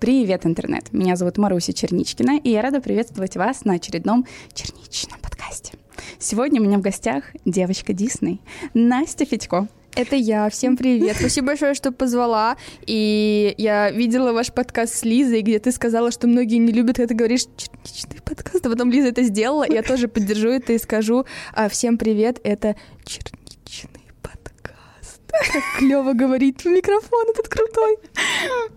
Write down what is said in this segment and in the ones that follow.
Привет, интернет! Меня зовут Маруся Черничкина, и я рада приветствовать вас на очередном черничном подкасте. Сегодня у меня в гостях девочка Дисней, Настя Федько. Это я. Всем привет. Спасибо большое, что позвала. И я видела ваш подкаст с Лизой, где ты сказала, что многие не любят, когда ты говоришь черничный подкаст, а потом Лиза это сделала. Я тоже поддержу это и скажу а, всем привет. Это черничный клево говорить в микрофон этот крутой.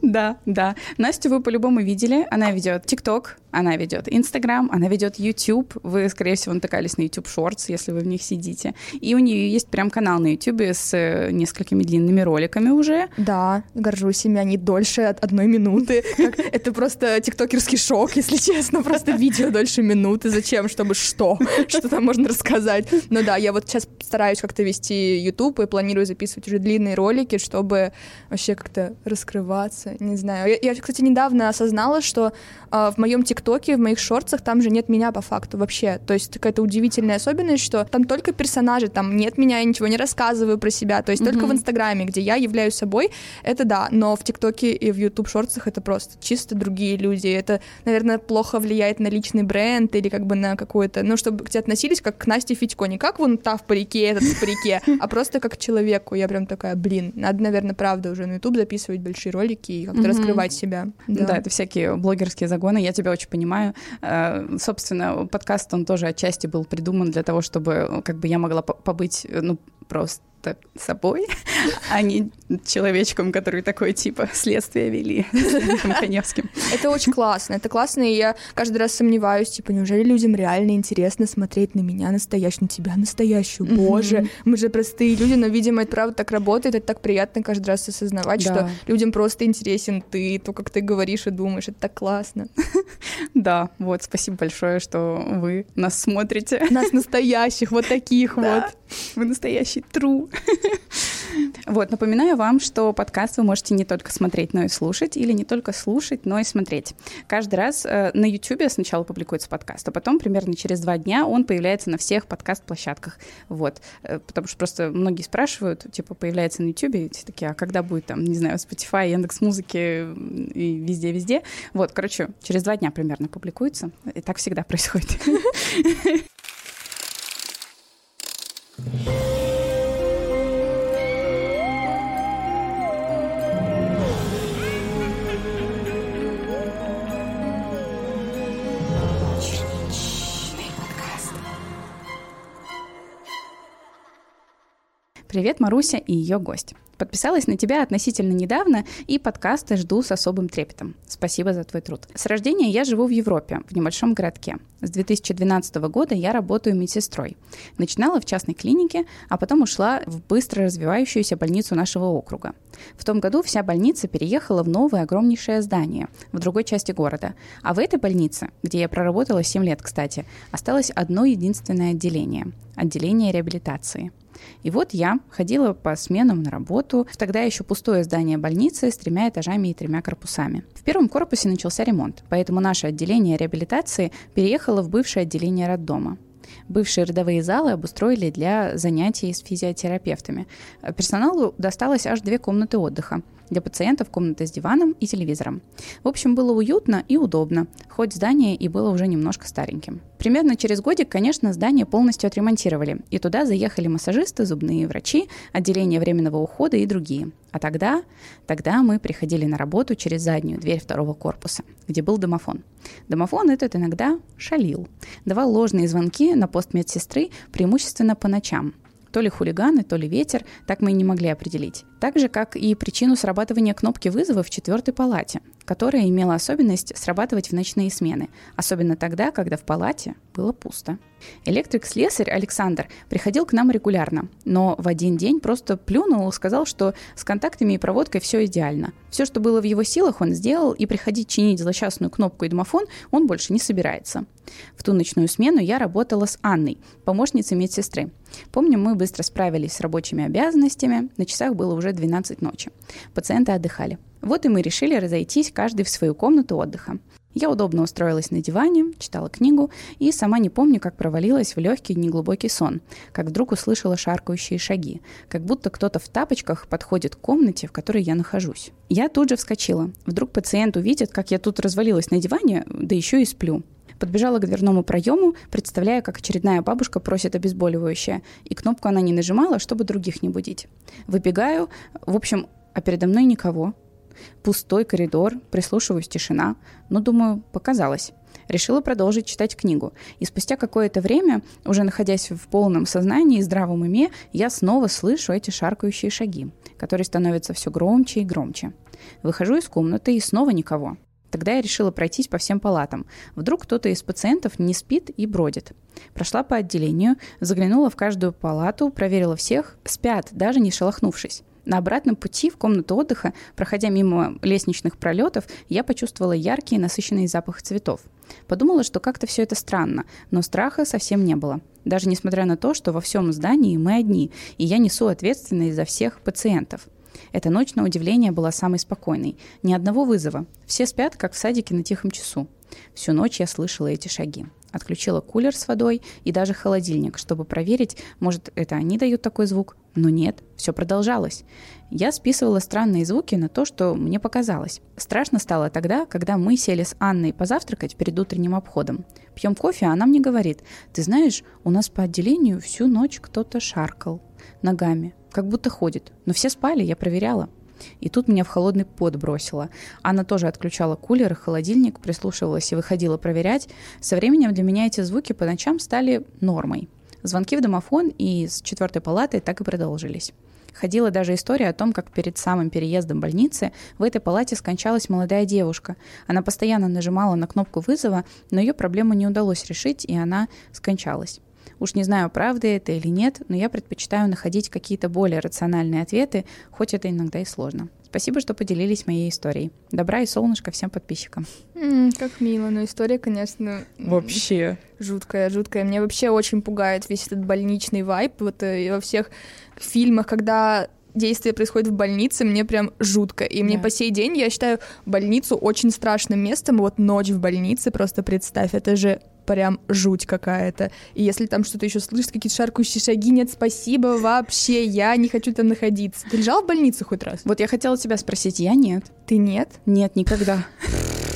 Да, да. Настю вы по-любому видели. Она ведет ТикТок, она ведет Инстаграм, она ведет YouTube. Вы, скорее всего, натыкались на YouTube Shorts, если вы в них сидите. И у нее есть прям канал на YouTube с э, несколькими длинными роликами уже. Да, горжусь ими. Они дольше от одной минуты. Это просто тиктокерский шок, если честно. Просто видео дольше минуты. Зачем? Чтобы что? Что там можно рассказать? Ну да, я вот сейчас стараюсь как-то вести YouTube и планирую записывать уже длинные ролики, чтобы вообще как-то раскрываться. Не знаю. Я, кстати, недавно осознала, что а, в моем ТикТоке в моих шортсах, там же нет меня по факту вообще. То есть какая-то удивительная особенность, что там только персонажи, там нет меня, я ничего не рассказываю про себя. То есть mm-hmm. только в Инстаграме, где я являюсь собой, это да. Но в ТикТоке и в Ютуб шортсах это просто чисто другие люди. Это, наверное, плохо влияет на личный бренд или как бы на какое-то, ну, чтобы к тебе относились как к Насте Федько, не как вон та в парике, этот в парике, а просто как к человеку. Я прям такая, блин, надо, наверное, правда уже на Ютуб записывать большие ролики и как-то раскрывать себя. Да, это всякие блогерские загоны. Я тебя очень понимаю. Э, собственно, подкаст, он тоже отчасти был придуман для того, чтобы как бы я могла побыть, ну, просто собой, а не человечком, который такой типа следствие вели Коневским. Это очень классно, это классно, и я каждый раз сомневаюсь, типа, неужели людям реально интересно смотреть на меня настоящую, на тебя настоящую, боже, мы же простые люди, но, видимо, это правда так работает, это так приятно каждый раз осознавать, что людям просто интересен ты, то, как ты говоришь и думаешь, это так классно. Да, вот, спасибо большое, что вы нас смотрите. Нас настоящих, вот таких вот. Вы настоящий true. Вот, напоминаю вам, что подкаст вы можете не только смотреть, но и слушать, или не только слушать, но и смотреть. Каждый раз э, на YouTube сначала публикуется подкаст, а потом примерно через два дня он появляется на всех подкаст-площадках. Вот, э, потому что просто многие спрашивают, типа, появляется на YouTube, и все такие, а когда будет там, не знаю, Spotify, Яндекс Музыки и везде-везде. Вот, короче, через два дня примерно публикуется, и так всегда происходит. Привет, Маруся и ее гость. Подписалась на тебя относительно недавно и подкасты жду с особым трепетом. Спасибо за твой труд. С рождения я живу в Европе, в небольшом городке. С 2012 года я работаю медсестрой. Начинала в частной клинике, а потом ушла в быстро развивающуюся больницу нашего округа. В том году вся больница переехала в новое огромнейшее здание в другой части города. А в этой больнице, где я проработала 7 лет, кстати, осталось одно единственное отделение – отделение реабилитации – и вот я ходила по сменам на работу в тогда еще пустое здание больницы с тремя этажами и тремя корпусами. В первом корпусе начался ремонт, поэтому наше отделение реабилитации переехало в бывшее отделение роддома. Бывшие родовые залы обустроили для занятий с физиотерапевтами. Персоналу досталось аж две комнаты отдыха. Для пациентов комната с диваном и телевизором. В общем, было уютно и удобно, хоть здание и было уже немножко стареньким. Примерно через годик, конечно, здание полностью отремонтировали, и туда заехали массажисты, зубные врачи, отделение временного ухода и другие. А тогда, тогда мы приходили на работу через заднюю дверь второго корпуса, где был домофон. Домофон этот иногда шалил, давал ложные звонки на пост медсестры преимущественно по ночам – то ли хулиганы, то ли ветер, так мы и не могли определить. Так же, как и причину срабатывания кнопки вызова в четвертой палате, которая имела особенность срабатывать в ночные смены, особенно тогда, когда в палате было пусто. Электрик-слесарь Александр приходил к нам регулярно, но в один день просто плюнул и сказал, что с контактами и проводкой все идеально. Все, что было в его силах, он сделал, и приходить чинить злосчастную кнопку и домофон он больше не собирается. В ту ночную смену я работала с Анной, помощницей медсестры. Помню, мы быстро справились с рабочими обязанностями, на часах было уже 12 ночи. Пациенты отдыхали. Вот и мы решили разойтись каждый в свою комнату отдыха. Я удобно устроилась на диване, читала книгу и сама не помню, как провалилась в легкий неглубокий сон, как вдруг услышала шаркающие шаги, как будто кто-то в тапочках подходит к комнате, в которой я нахожусь. Я тут же вскочила. Вдруг пациент увидит, как я тут развалилась на диване, да еще и сплю. Подбежала к дверному проему, представляя, как очередная бабушка просит обезболивающее, и кнопку она не нажимала, чтобы других не будить. Выбегаю, в общем, а передо мной никого. Пустой коридор, прислушиваюсь, тишина. Но, думаю, показалось. Решила продолжить читать книгу. И спустя какое-то время, уже находясь в полном сознании и здравом уме, я снова слышу эти шаркающие шаги, которые становятся все громче и громче. Выхожу из комнаты и снова никого. Тогда я решила пройтись по всем палатам. Вдруг кто-то из пациентов не спит и бродит. Прошла по отделению, заглянула в каждую палату, проверила всех, спят, даже не шелохнувшись. На обратном пути в комнату отдыха, проходя мимо лестничных пролетов, я почувствовала яркий и насыщенный запах цветов. Подумала, что как-то все это странно, но страха совсем не было. Даже несмотря на то, что во всем здании мы одни, и я несу ответственность за всех пациентов. Эта ночь, на удивление, была самой спокойной. Ни одного вызова. Все спят, как в садике на тихом часу. Всю ночь я слышала эти шаги. Отключила кулер с водой и даже холодильник, чтобы проверить, может, это они дают такой звук. Но нет, все продолжалось. Я списывала странные звуки на то, что мне показалось. Страшно стало тогда, когда мы сели с Анной позавтракать перед утренним обходом. Пьем кофе, а она мне говорит, ты знаешь, у нас по отделению всю ночь кто-то шаркал ногами как будто ходит. Но все спали, я проверяла. И тут меня в холодный пот бросила. Она тоже отключала кулер и холодильник, прислушивалась и выходила проверять. Со временем для меня эти звуки по ночам стали нормой. Звонки в домофон и с четвертой палаты так и продолжились. Ходила даже история о том, как перед самым переездом больницы в этой палате скончалась молодая девушка. Она постоянно нажимала на кнопку вызова, но ее проблему не удалось решить, и она скончалась. Уж не знаю, правда это или нет, но я предпочитаю находить какие-то более рациональные ответы, хоть это иногда и сложно. Спасибо, что поделились моей историей. Добра и солнышко всем подписчикам. Mm, как мило, но история, конечно... Вообще. Жуткая, жуткая. Мне вообще очень пугает весь этот больничный вайп. Вот э, во всех фильмах, когда действие происходит в больнице, мне прям жутко. И да. мне по сей день, я считаю больницу очень страшным местом. Вот ночь в больнице, просто представь, это же прям жуть какая-то. И если там что-то еще слышишь, какие-то шаркающие шаги, нет, спасибо, вообще, я не хочу там находиться. Ты лежал в больнице хоть раз? Вот я хотела тебя спросить, я нет. Ты нет? Нет, никогда.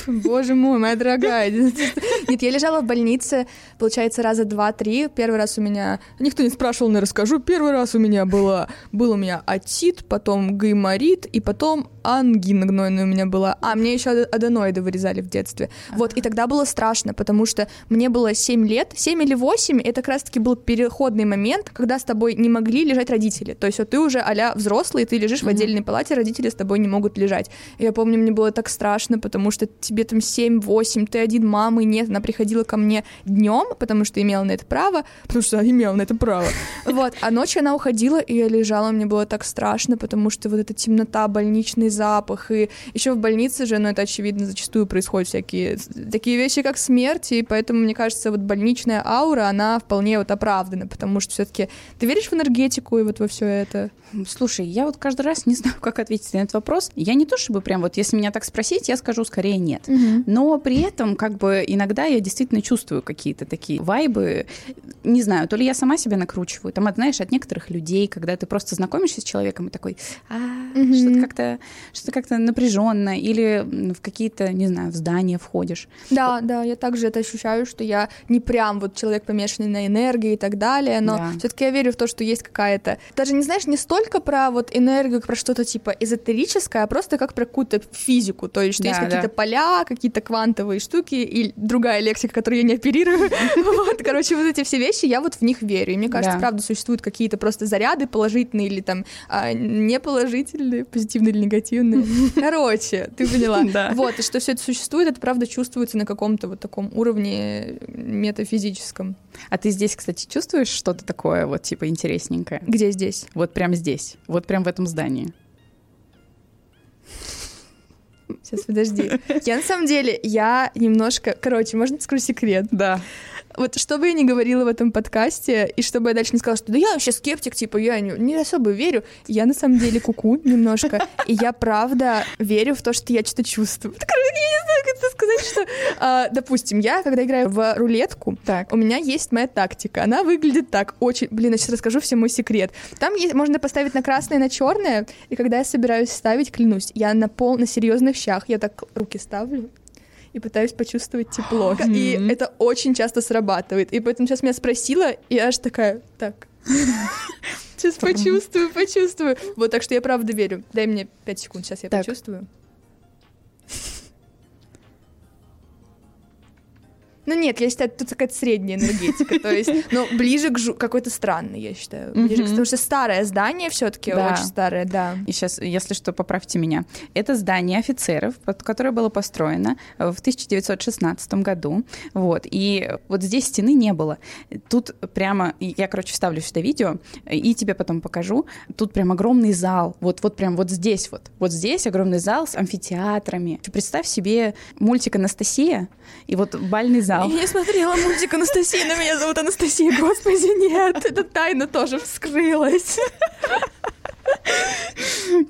Боже мой, моя дорогая. Нет, я лежала в больнице, получается, раза два-три. Первый раз у меня... Никто не спрашивал, не расскажу. Первый раз у меня было... Был у меня отит, потом гайморит, и потом ангина гнойная у меня была. А, мне еще аденоиды вырезали в детстве. Вот, и тогда было страшно, потому что мне было 7 лет, 7 или 8, это как раз-таки был переходный момент, когда с тобой не могли лежать родители. То есть вот ты уже а взрослый, ты лежишь в отдельной палате, родители с тобой не могут лежать. Я помню, мне было так страшно, потому что тебе тебе там 7-8, ты один, мамы нет, она приходила ко мне днем, потому что имела на это право, потому что имела на это право. Вот, а ночью она уходила, и я лежала, мне было так страшно, потому что вот эта темнота, больничный запах, и еще в больнице же, ну это очевидно, зачастую происходят всякие такие вещи, как смерть, и поэтому, мне кажется, вот больничная аура, она вполне вот оправдана, потому что все-таки ты веришь в энергетику и вот во все это? Слушай, я вот каждый раз не знаю, как ответить на этот вопрос. Я не то чтобы прям вот, если меня так спросить, я скажу скорее нет. Угу. Но при этом как бы иногда я действительно чувствую какие-то такие вайбы. Не знаю, то ли я сама себя накручиваю. Там, знаешь, от некоторых людей, когда ты просто знакомишься с человеком и такой, а, угу. что-то как-то что как-то напряженно, или в какие-то, не знаю, в здания входишь. Да, да, я также это ощущаю, что я не прям вот человек помешанный на энергии и так далее, но да. все-таки я верю в то, что есть какая-то, даже не знаешь, не столько про вот энергию, про что-то типа эзотерическое, а просто как про какую-то физику, то есть что да, есть какие-то поля, какие-то квантовые штуки и другая лексика, которую я не оперирую. Вот, короче, вот эти все вещи, я вот в них верю. И мне кажется, да. правда, существуют какие-то просто заряды положительные или там а, неположительные, позитивные или негативные. Короче, ты поняла. Да. Вот, и что все это существует, это правда чувствуется на каком-то вот таком уровне метафизическом. А ты здесь, кстати, чувствуешь что-то такое вот типа интересненькое? Где здесь? Вот прям здесь, вот прям в этом здании. Сейчас, подожди. Я на самом деле, я немножко... Короче, можно скажу секрет? Да. Вот что бы я ни говорила в этом подкасте, и чтобы я дальше не сказала, что да я вообще скептик, типа, я не, не особо верю, я на самом деле куку немножко, и я правда верю в то, что я что-то чувствую. Я не знаю, как это сказать, что, а, допустим, я, когда играю в рулетку, Так. у меня есть моя тактика. Она выглядит так. Очень. Блин, я сейчас расскажу всем мой секрет. Там есть, можно поставить на красное на черное. И когда я собираюсь ставить, клянусь, я на пол на серьезных щах. Я так руки ставлю и пытаюсь почувствовать тепло. И это очень часто срабатывает. И поэтому сейчас меня спросила, и я аж такая, так. Сейчас почувствую, почувствую. Вот, так что я правда верю. Дай мне 5 секунд, сейчас я почувствую. Ну нет, я считаю, тут какая-то средняя энергетика, то есть, ну, ближе к жу- какой-то странный, я считаю. Ближе к-. Потому что старое здание все таки Да. очень старое, да. И сейчас, если что, поправьте меня. Это здание офицеров, под- которое было построено в 1916 году. Вот. И вот здесь стены не было. Тут прямо, я, короче, вставлю сюда видео и тебе потом покажу. Тут прям огромный зал. Вот, вот прям вот здесь вот. Вот здесь огромный зал с амфитеатрами. Представь себе мультик «Анастасия» и вот бальный зал. Я не смотрела мультик Анастасия, но меня зовут Анастасия, господи, нет, эта тайна тоже вскрылась.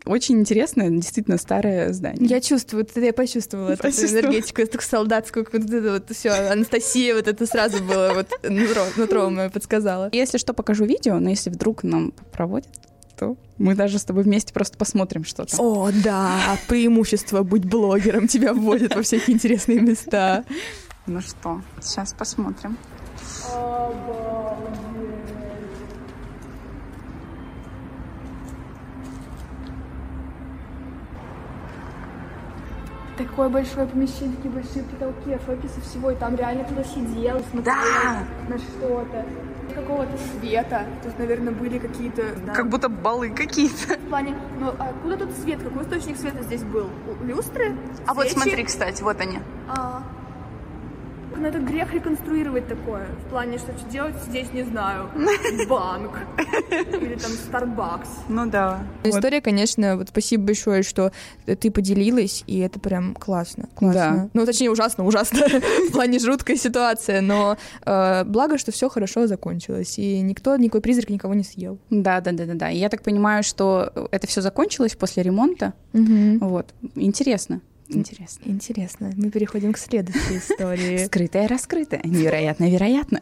Очень интересное, действительно старое здание. Я чувствую, это я почувствовала эту энергетику, эту солдатскую, вот это вот все, Анастасия, вот это сразу было, вот нутро, нутро мое подсказала. Если что, покажу видео, но если вдруг нам проводят, то мы даже с тобой вместе просто посмотрим, что там. О, да, преимущество быть блогером тебя вводит во всякие интересные места. Ну что, сейчас посмотрим. Такое большое помещение, такие большие потолки, шоке со всего, и там реально кто-то сидел, смотрел Да! на что-то. Какого-то света. Тут, наверное, были какие-то... да, Как будто балы какие-то. В плане, ну а откуда тут свет? Какой источник света здесь был? Люстры? А вот смотри, кстати, вот они. А, ну это грех реконструировать такое. В плане, что делать здесь, не знаю. Банк. Или там Starbucks. Ну да. История, конечно, вот спасибо большое, что ты поделилась, и это прям классно. Да. Ну, точнее, ужасно, ужасно. В плане жуткая ситуация, но э, благо, что все хорошо закончилось, и никто, никакой призрак никого не съел. Да, да, да, да, да. И я так понимаю, что это все закончилось после ремонта. Вот. Интересно. Интересно. Интересно. Мы переходим к следующей истории. Скрытое, раскрытое. Невероятно, вероятно.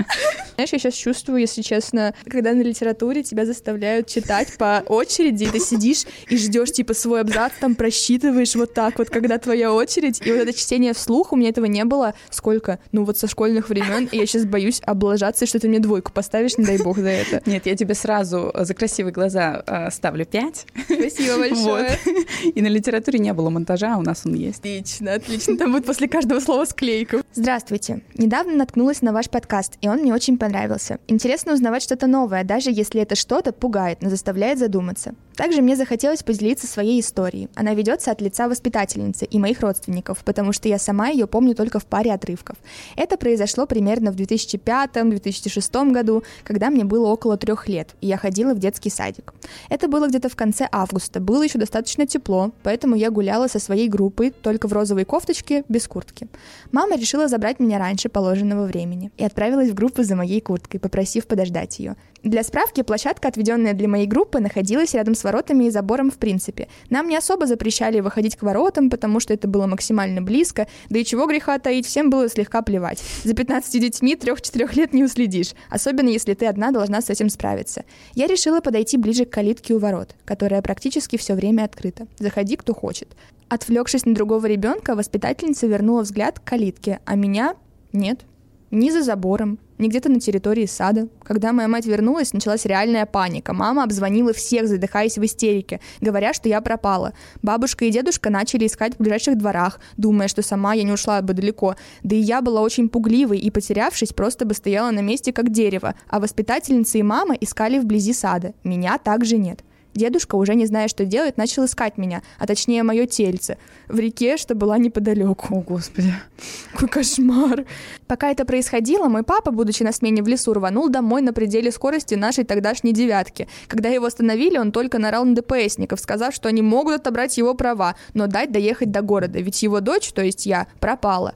Знаешь, я сейчас чувствую, если честно, когда на литературе тебя заставляют читать по очереди, и ты сидишь и ждешь типа свой абзац, там просчитываешь вот так вот, когда твоя очередь. И вот это чтение вслух, у меня этого не было сколько? Ну вот со школьных времен, и я сейчас боюсь облажаться, что ты мне двойку поставишь, не дай бог за это. Нет, я тебе сразу за красивые глаза э, ставлю 5. Спасибо большое. И на литературе не было монтажа, а у нас он есть. Отлично, отлично. Там будет после каждого слова склейка. Здравствуйте. Недавно наткнулась на ваш подкаст, и он мне очень понравился. Интересно узнавать что-то новое, даже если это что-то пугает, но заставляет задуматься. Также мне захотелось поделиться своей историей. Она ведется от лица воспитательницы и моих родственников, потому что я сама ее помню только в паре отрывков. Это произошло примерно в 2005-2006 году, когда мне было около трех лет, и я ходила в детский садик. Это было где-то в конце августа, было еще достаточно тепло, поэтому я гуляла со своей группой только в розовой кофточке, без куртки. Мама решила забрать меня раньше положенного времени и отправилась в группу за моей курткой, попросив подождать ее. Для справки, площадка, отведенная для моей группы, находилась рядом с воротами и забором в принципе. Нам не особо запрещали выходить к воротам, потому что это было максимально близко, да и чего греха таить, всем было слегка плевать. За 15 детьми 3-4 лет не уследишь, особенно если ты одна должна с этим справиться. Я решила подойти ближе к калитке у ворот, которая практически все время открыта. Заходи, кто хочет. Отвлекшись на другого ребенка, воспитательница вернула взгляд к калитке, а меня нет. Ни за забором, ни где-то на территории сада. Когда моя мать вернулась, началась реальная паника. Мама обзвонила всех, задыхаясь в истерике, говоря, что я пропала. Бабушка и дедушка начали искать в ближайших дворах, думая, что сама я не ушла бы далеко. Да и я была очень пугливой и, потерявшись, просто бы стояла на месте, как дерево. А воспитательница и мама искали вблизи сада. Меня также нет. Дедушка, уже не зная, что делать, начал искать меня, а точнее мое тельце, в реке, что была неподалеку. О, господи. Какой кошмар. Пока это происходило, мой папа, будучи на смене в лесу, рванул домой на пределе скорости нашей тогдашней девятки. Когда его остановили, он только нарал на ДПСников, сказав, что они могут отобрать его права, но дать доехать до города, ведь его дочь, то есть я, пропала.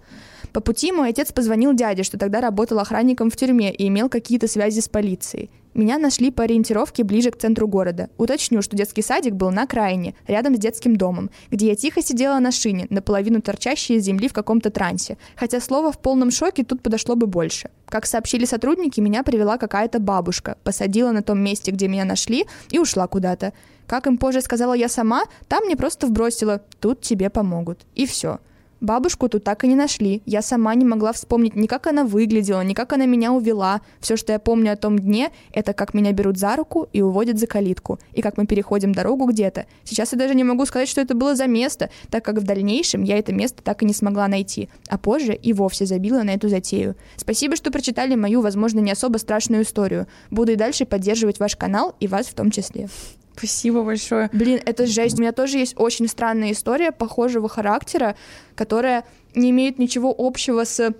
По пути мой отец позвонил дяде, что тогда работал охранником в тюрьме и имел какие-то связи с полицией. Меня нашли по ориентировке ближе к центру города. Уточню, что детский садик был на окраине, рядом с детским домом, где я тихо сидела на шине, наполовину торчащей из земли в каком-то трансе. Хотя слово «в полном шоке» тут подошло бы больше. Как сообщили сотрудники, меня привела какая-то бабушка, посадила на том месте, где меня нашли, и ушла куда-то. Как им позже сказала я сама, там мне просто вбросила «тут тебе помогут». И все. Бабушку тут так и не нашли. Я сама не могла вспомнить ни как она выглядела, ни как она меня увела. Все, что я помню о том дне, это как меня берут за руку и уводят за калитку, и как мы переходим дорогу где-то. Сейчас я даже не могу сказать, что это было за место, так как в дальнейшем я это место так и не смогла найти, а позже и вовсе забила на эту затею. Спасибо, что прочитали мою, возможно, не особо страшную историю. Буду и дальше поддерживать ваш канал и вас в том числе. Спасибо большое. Блин, это жесть. У меня тоже есть очень странная история похожего характера, которая не имеет ничего общего с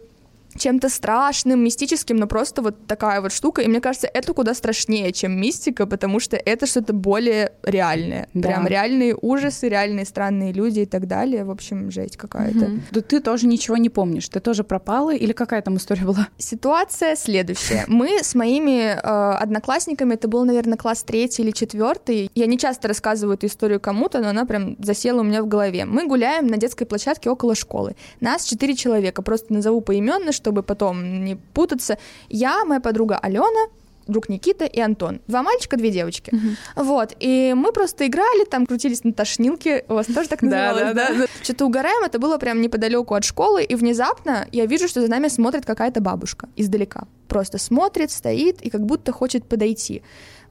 чем-то страшным, мистическим, но просто вот такая вот штука. И мне кажется, это куда страшнее, чем мистика, потому что это что-то более реальное. Да. Прям реальные ужасы, реальные странные люди и так далее. В общем, жесть какая-то. Угу. Да ты тоже ничего не помнишь. Ты тоже пропала или какая там история была? Ситуация следующая. Мы с моими э, одноклассниками, это был, наверное, класс третий или четвертый. Я не часто рассказываю эту историю кому-то, но она прям засела у меня в голове. Мы гуляем на детской площадке около школы. Нас четыре человека. Просто назову поименно, чтобы потом не путаться. Я, моя подруга Алена, друг Никита и Антон. Два мальчика, две девочки. Uh-huh. Вот. И мы просто играли, там крутились на тошнилке. У вас тоже так называлось, да? Что-то угораем, это было прям неподалеку от школы, и внезапно я вижу, что за нами смотрит какая-то бабушка издалека. Просто смотрит, стоит и как будто хочет подойти.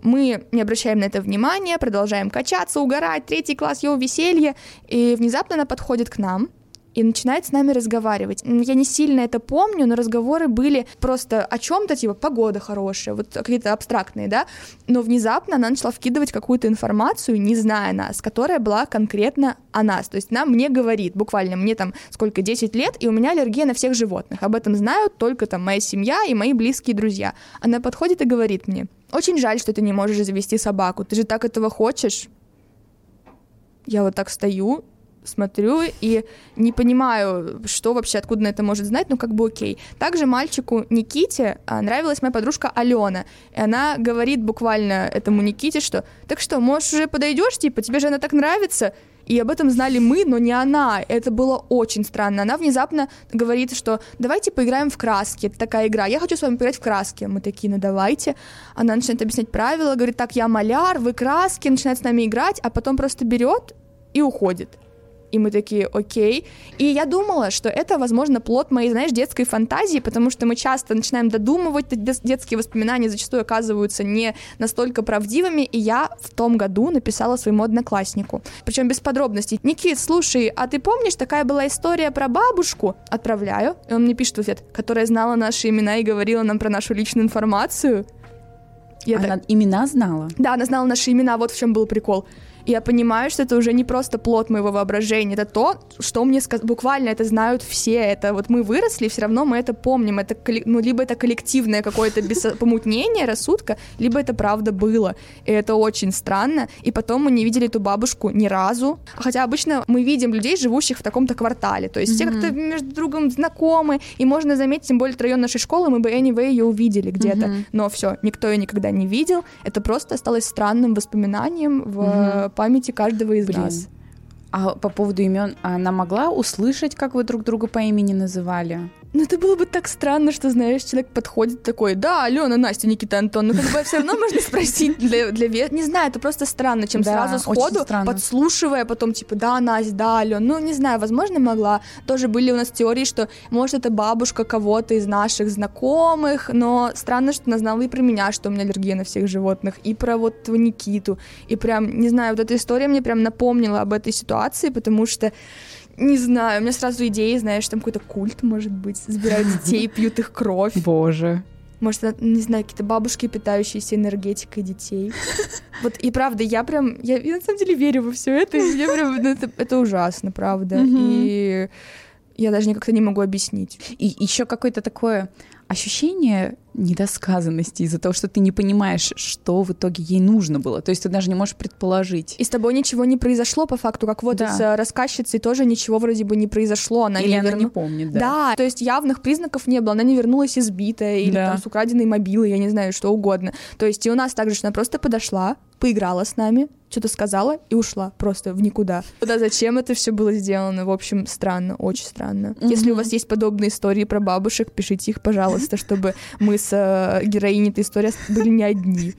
Мы не обращаем на это внимания, продолжаем качаться, угорать, третий класс, его веселье, и внезапно она подходит к нам, и начинает с нами разговаривать. Я не сильно это помню, но разговоры были просто о чем-то, типа погода хорошая, вот какие-то абстрактные, да, но внезапно она начала вкидывать какую-то информацию, не зная нас, которая была конкретно о нас, то есть она мне говорит, буквально мне там сколько, 10 лет, и у меня аллергия на всех животных, об этом знают только там моя семья и мои близкие друзья. Она подходит и говорит мне, очень жаль, что ты не можешь завести собаку, ты же так этого хочешь. Я вот так стою, смотрю и не понимаю, что вообще, откуда на это может знать, но как бы окей. Также мальчику Никите а, нравилась моя подружка Алена, и она говорит буквально этому Никите, что «Так что, можешь уже подойдешь, типа, тебе же она так нравится?» И об этом знали мы, но не она. Это было очень странно. Она внезапно говорит, что давайте поиграем в краски. Это такая игра. Я хочу с вами поиграть в краски. Мы такие, ну давайте. Она начинает объяснять правила, говорит, так, я маляр, вы краски, начинает с нами играть, а потом просто берет и уходит. И мы такие, окей. И я думала, что это, возможно, плод моей, знаешь, детской фантазии, потому что мы часто начинаем додумывать, детские воспоминания зачастую оказываются не настолько правдивыми, и я в том году написала своему однокласснику. Причем без подробностей. Никит, слушай, а ты помнишь, такая была история про бабушку? Отправляю. И он мне пишет в ответ, которая знала наши имена и говорила нам про нашу личную информацию. Я она так... имена знала? Да, она знала наши имена, вот в чем был прикол я понимаю, что это уже не просто плод моего воображения, это то, что мне сказали, буквально это знают все, это вот мы выросли, все равно мы это помним, это, ну, либо это коллективное какое-то помутнение рассудка, либо это правда было, и это очень странно, и потом мы не видели эту бабушку ни разу, хотя обычно мы видим людей, живущих в таком-то квартале, то есть mm-hmm. все как-то между другом знакомы, и можно заметить, тем более район нашей школы, мы бы anyway ее увидели где-то, mm-hmm. но все, никто ее никогда не видел, это просто осталось странным воспоминанием в mm-hmm памяти каждого из Блин. нас. А по поводу имен, она могла услышать, как вы друг друга по имени называли? Ну, это было бы так странно, что, знаешь, человек подходит такой, да, Алена, Настя, Никита, Антон, ну, как бы все равно можно спросить для, для вес. Не знаю, это просто странно, чем да, сразу сходу, подслушивая потом, типа, да, Настя, да, Алена. Ну, не знаю, возможно, могла. Тоже были у нас теории, что, может, это бабушка кого-то из наших знакомых, но странно, что она знала и про меня, что у меня аллергия на всех животных, и про вот Никиту. И прям, не знаю, вот эта история мне прям напомнила об этой ситуации, потому что не знаю, у меня сразу идеи, знаешь, там какой-то культ, может быть, забирают детей, пьют их кровь. Боже. Может, не знаю, какие-то бабушки, питающиеся энергетикой детей. Вот и правда, я прям, я, я на самом деле верю во все это, и мне прям, ну, это, это ужасно, правда. И я даже никак-то не могу объяснить. И еще какое-то такое ощущение недосказанности из-за того, что ты не понимаешь, что в итоге ей нужно было. То есть ты даже не можешь предположить. И с тобой ничего не произошло по факту, как вот Да. с э, рассказчицей тоже ничего вроде бы не произошло. Она Или не она верну- не помнит, да. Да, то есть явных признаков не было. Она не вернулась избитая или Да. там с украденной мобилой, я не знаю, что угодно. То есть и у нас также, что она просто подошла, поиграла с нами, что-то сказала и ушла просто в никуда. Да, зачем это все было сделано? В общем, странно, очень странно. Если у вас есть подобные истории про бабушек, пишите их, пожалуйста, чтобы мы с э, героиней этой истории были не одни.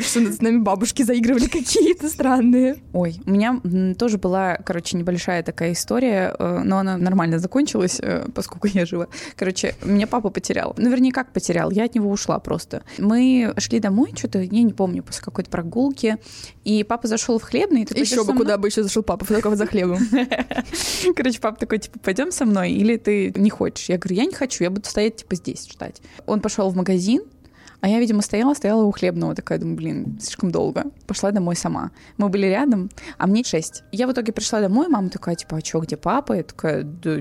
Что с нами бабушки заигрывали какие-то странные. Ой, у меня тоже была, короче, небольшая такая история, э, но она нормально закончилась, э, поскольку я жива. Короче, меня папа потерял. Ну, вернее, как потерял, я от него ушла просто. Мы шли домой, что-то, я не помню, после какой-то прогулки, и папа зашел в хлебный. и Еще «Идёшь бы, куда бы еще зашел папа, только за хлебом. мной?» Короче, папа такой, типа, пойдем со мной, или ты не хочешь? Я говорю, я не хочу, я буду стоять, типа, здесь ждать. Он пошел в магазин, а я, видимо, стояла, стояла у хлебного, такая, думаю, блин, слишком долго. Пошла домой сама. Мы были рядом, а мне шесть. Я в итоге пришла домой, мама такая, типа, а чё, где папа? Я такая, да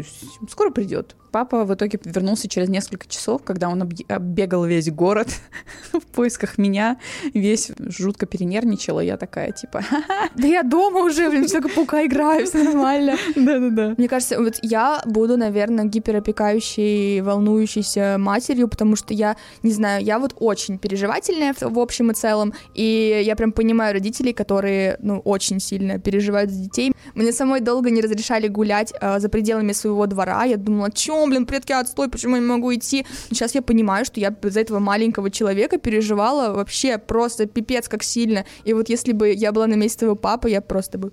скоро придет. Папа в итоге вернулся через несколько часов, когда он объ- оббегал весь город в поисках меня, весь жутко перенервничал, и я такая, типа, Да я дома уже, блин, все как паука играю, все нормально. да-да-да. Мне кажется, вот я буду, наверное, гиперопекающей, волнующейся матерью, потому что я, не знаю, я вот очень переживательная в, общем и целом, и я прям понимаю родителей, которые, ну, очень сильно переживают за детей. Мне самой долго не разрешали гулять э, за пределами своего двора. Я думала, чем, блин, предки, отстой, почему я не могу идти? Но сейчас я понимаю, что я за этого маленького человека переживала вообще просто пипец как сильно. И вот если бы я была на месте твоего папы, я просто бы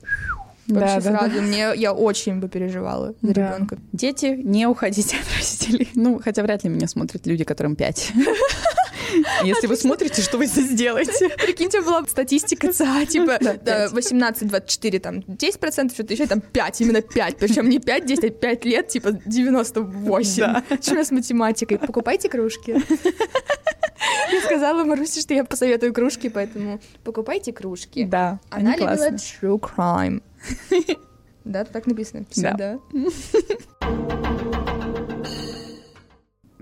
Вообще Да-да-да. сразу. Мне я очень бы переживала за Да. ребенка. Дети, не уходите от родителей. Ну, хотя вряд ли меня смотрят люди, которым пять. Если вы смотрите, что вы здесь делаете? Прикиньте, была статистика ЦА, типа Да, да, 18-24, там 10%, что-то еще, там 5, именно 5. Причем не 5, 10, а 5 лет, типа 98. Да. Что с математикой? Покупайте кружки. Я сказала Марусе, что я посоветую кружки, поэтому покупайте кружки. Да, Она любила true crime. Да, так написано. Да.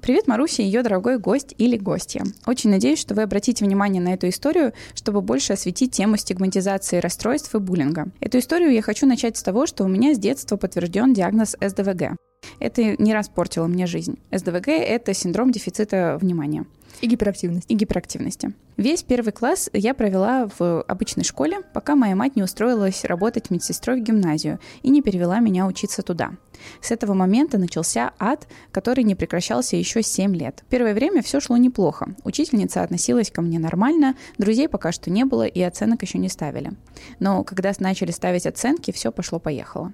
Привет, Маруся и ее дорогой гость или гостья. Очень надеюсь, что вы обратите внимание на эту историю, чтобы больше осветить тему стигматизации расстройств и буллинга. Эту историю я хочу начать с того, что у меня с детства подтвержден диагноз СДВГ. Это не раз портило мне жизнь. СДВГ — это синдром дефицита внимания И гиперактивность. и гиперактивности. Весь первый класс я провела в обычной школе, пока моя мать не устроилась работать медсестрой в гимназию и не перевела меня учиться туда. С этого момента начался ад, который не прекращался еще 7 лет. Первое время все шло неплохо. Учительница относилась ко мне нормально, друзей пока что не было и оценок еще не ставили. Но когда начали ставить оценки, все пошло-поехало.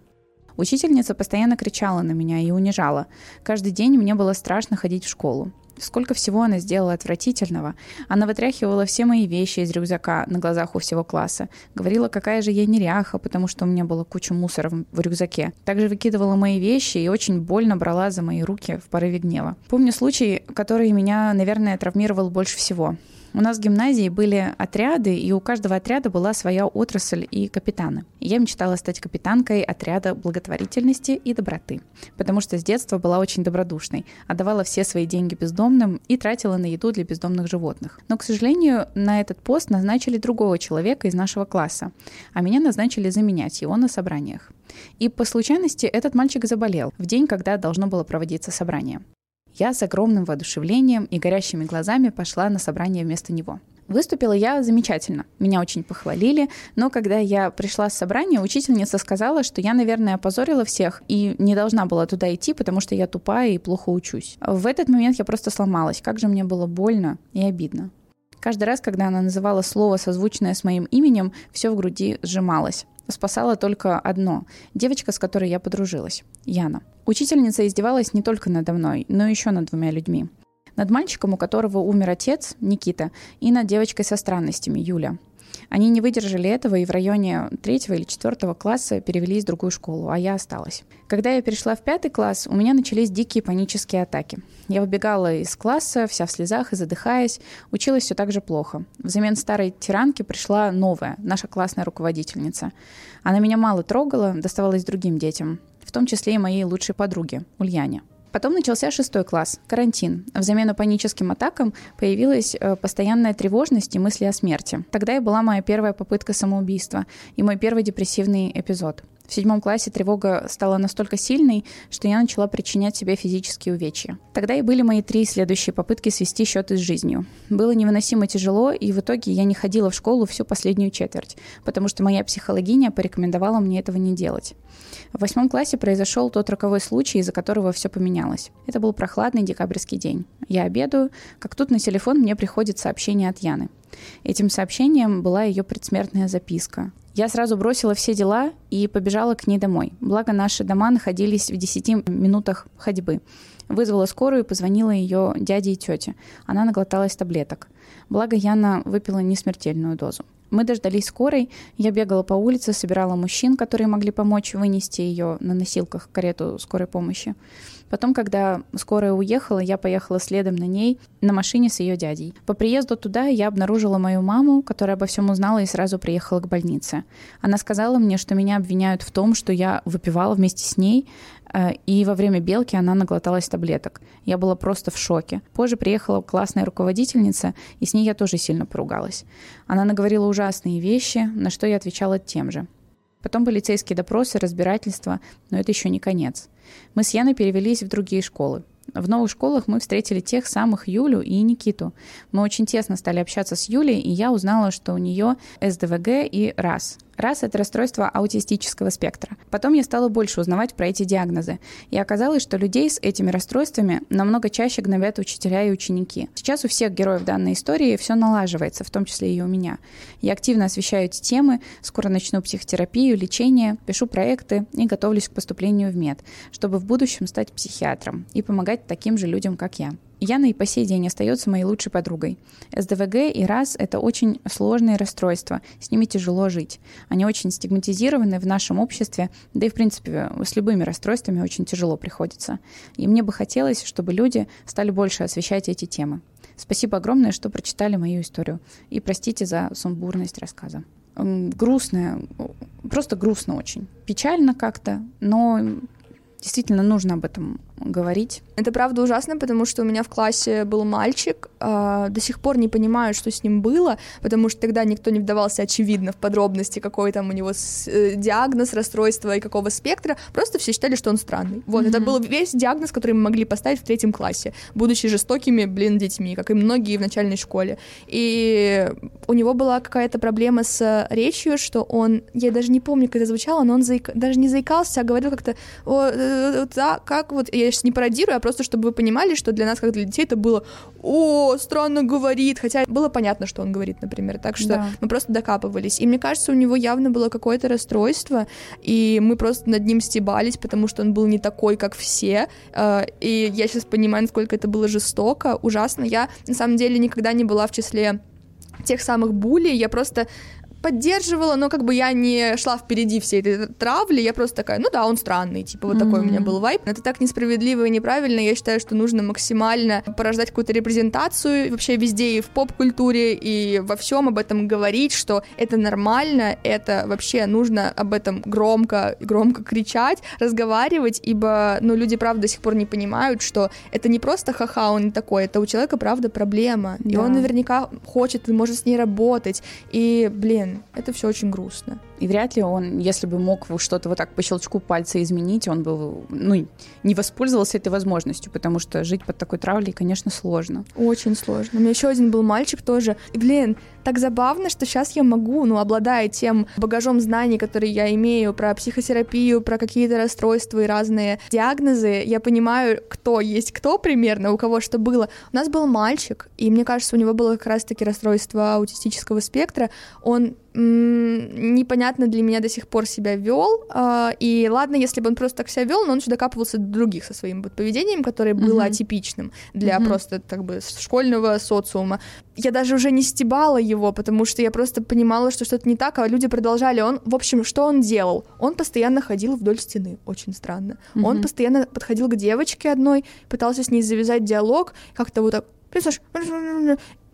Учительница постоянно кричала на меня и унижала. Каждый день мне было страшно ходить в школу. Сколько всего она сделала отвратительного. Она вытряхивала все мои вещи из рюкзака на глазах у всего класса. Говорила, какая же я неряха, потому что у меня была куча мусора в рюкзаке. Также выкидывала мои вещи и очень больно брала за мои руки в порыве гнева. Помню случай, который меня, наверное, травмировал больше всего. У нас в гимназии были отряды, и у каждого отряда была своя отрасль и капитаны. Я мечтала стать капитанкой отряда благотворительности и доброты, потому что с детства была очень добродушной, отдавала все свои деньги бездомным и тратила на еду для бездомных животных. Но, к сожалению, на этот пост назначили другого человека из нашего класса, а меня назначили заменять его на собраниях. И по случайности этот мальчик заболел в день, когда должно было проводиться собрание. Я с огромным воодушевлением и горящими глазами пошла на собрание вместо него. Выступила я замечательно. Меня очень похвалили, но когда я пришла с собрания, учительница сказала, что я, наверное, опозорила всех и не должна была туда идти, потому что я тупая и плохо учусь. В этот момент я просто сломалась. Как же мне было больно и обидно. Каждый раз, когда она называла слово, созвучное с моим именем, все в груди сжималось. Спасало только одно – девочка, с которой я подружилась – Яна. Учительница издевалась не только надо мной, но еще над двумя людьми. Над мальчиком, у которого умер отец, Никита, и над девочкой со странностями, Юля. Они не выдержали этого и в районе третьего или четвертого класса перевелись в другую школу, а я осталась. Когда я перешла в пятый класс, у меня начались дикие панические атаки. Я выбегала из класса, вся в слезах и задыхаясь, училась все так же плохо. Взамен старой тиранки пришла новая, наша классная руководительница. Она меня мало трогала, доставалась другим детям, в том числе и моей лучшей подруге, Ульяне. Потом начался шестой класс, карантин. В замену паническим атакам появилась э, постоянная тревожность и мысли о смерти. Тогда и была моя первая попытка самоубийства и мой первый депрессивный эпизод. В седьмом классе тревога стала настолько сильной, что я начала причинять себе физические увечья. Тогда и были мои три следующие попытки свести счеты с жизнью. Было невыносимо тяжело, и в итоге я не ходила в школу всю последнюю четверть, потому что моя психологиня порекомендовала мне этого не делать. В восьмом классе произошел тот роковой случай, из-за которого все поменялось. Это был прохладный декабрьский день. Я обедаю, как тут на телефон мне приходит сообщение от Яны. Этим сообщением была ее предсмертная записка. Я сразу бросила все дела и побежала к ней домой. Благо, наши дома находились в 10 минутах ходьбы. Вызвала скорую и позвонила ее дяде и тете. Она наглоталась таблеток. Благо, Яна выпила несмертельную дозу. Мы дождались скорой, я бегала по улице, собирала мужчин, которые могли помочь вынести ее на носилках в карету скорой помощи. Потом, когда скорая уехала, я поехала следом на ней на машине с ее дядей. По приезду туда я обнаружила мою маму, которая обо всем узнала и сразу приехала к больнице. Она сказала мне, что меня обвиняют в том, что я выпивала вместе с ней, э, и во время белки она наглоталась таблеток. Я была просто в шоке. Позже приехала классная руководительница, и с ней я тоже сильно поругалась. Она наговорила ужасные вещи, на что я отвечала тем же. Потом полицейские допросы, разбирательства, но это еще не конец. Мы с Яной перевелись в другие школы. В новых школах мы встретили тех самых Юлю и Никиту. Мы очень тесно стали общаться с Юлей, и я узнала, что у нее СДВГ и РАС Раз — это расстройство аутистического спектра. Потом я стала больше узнавать про эти диагнозы. И оказалось, что людей с этими расстройствами намного чаще гнобят учителя и ученики. Сейчас у всех героев данной истории все налаживается, в том числе и у меня. Я активно освещаю эти темы, скоро начну психотерапию, лечение, пишу проекты и готовлюсь к поступлению в мед, чтобы в будущем стать психиатром и помогать таким же людям, как я. Яна и по сей день остается моей лучшей подругой. СДВГ и РАС — это очень сложные расстройства, с ними тяжело жить. Они очень стигматизированы в нашем обществе, да и, в принципе, с любыми расстройствами очень тяжело приходится. И мне бы хотелось, чтобы люди стали больше освещать эти темы. Спасибо огромное, что прочитали мою историю. И простите за сумбурность рассказа. Грустная, просто грустно очень. Печально как-то, но действительно нужно об этом говорить. Это правда ужасно, потому что у меня в классе был мальчик, э, до сих пор не понимаю, что с ним было, потому что тогда никто не вдавался очевидно в подробности, какой там у него с, э, диагноз, расстройство и какого спектра, просто все считали, что он странный. Вот, mm-hmm. это был весь диагноз, который мы могли поставить в третьем классе, будучи жестокими, блин, детьми, как и многие в начальной школе. И у него была какая-то проблема с речью, что он, я даже не помню, как это звучало, но он заик... даже не заикался, а говорил как-то, о, э, да, как вот, я сейчас не пародирую, а просто чтобы вы понимали, что для нас, как для детей, это было «О, странно говорит», хотя было понятно, что он говорит, например, так что да. мы просто докапывались. И мне кажется, у него явно было какое-то расстройство, и мы просто над ним стебались, потому что он был не такой, как все, э, и я сейчас понимаю, насколько это было жестоко, ужасно. Я, на самом деле, никогда не была в числе тех самых булей, я просто поддерживала, но как бы я не шла впереди всей этой травли, я просто такая, ну да, он странный, типа вот mm-hmm. такой у меня был вайп. Это так несправедливо и неправильно, я считаю, что нужно максимально порождать какую-то репрезентацию вообще везде и в поп-культуре, и во всем об этом говорить, что это нормально, это вообще нужно об этом громко, громко кричать, разговаривать, ибо, ну, люди, правда, до сих пор не понимают, что это не просто ха-ха, он такой, это у человека, правда, проблема, да. и он наверняка хочет и может с ней работать, и, блин, это все очень грустно. И вряд ли он, если бы мог что-то вот так по щелчку пальца изменить, он бы ну, не воспользовался этой возможностью, потому что жить под такой травлей, конечно, сложно. Очень сложно. У меня еще один был мальчик тоже. И, блин, так забавно, что сейчас я могу, ну, обладая тем багажом знаний, которые я имею про психотерапию, про какие-то расстройства и разные диагнозы, я понимаю, кто есть кто примерно, у кого что было. У нас был мальчик, и мне кажется, у него было как раз-таки расстройство аутистического спектра. Он непонятно для меня до сих пор себя вел. А, и ладно, если бы он просто так себя вел, но он еще докапывался до других со своим вот поведением, которое было uh-huh. атипичным для uh-huh. просто как бы школьного социума. Я даже уже не стебала его, потому что я просто понимала, что что-то не так, а люди продолжали. Он, в общем, что он делал? Он постоянно ходил вдоль стены, очень странно. Uh-huh. Он постоянно подходил к девочке одной, пытался с ней завязать диалог, как-то вот так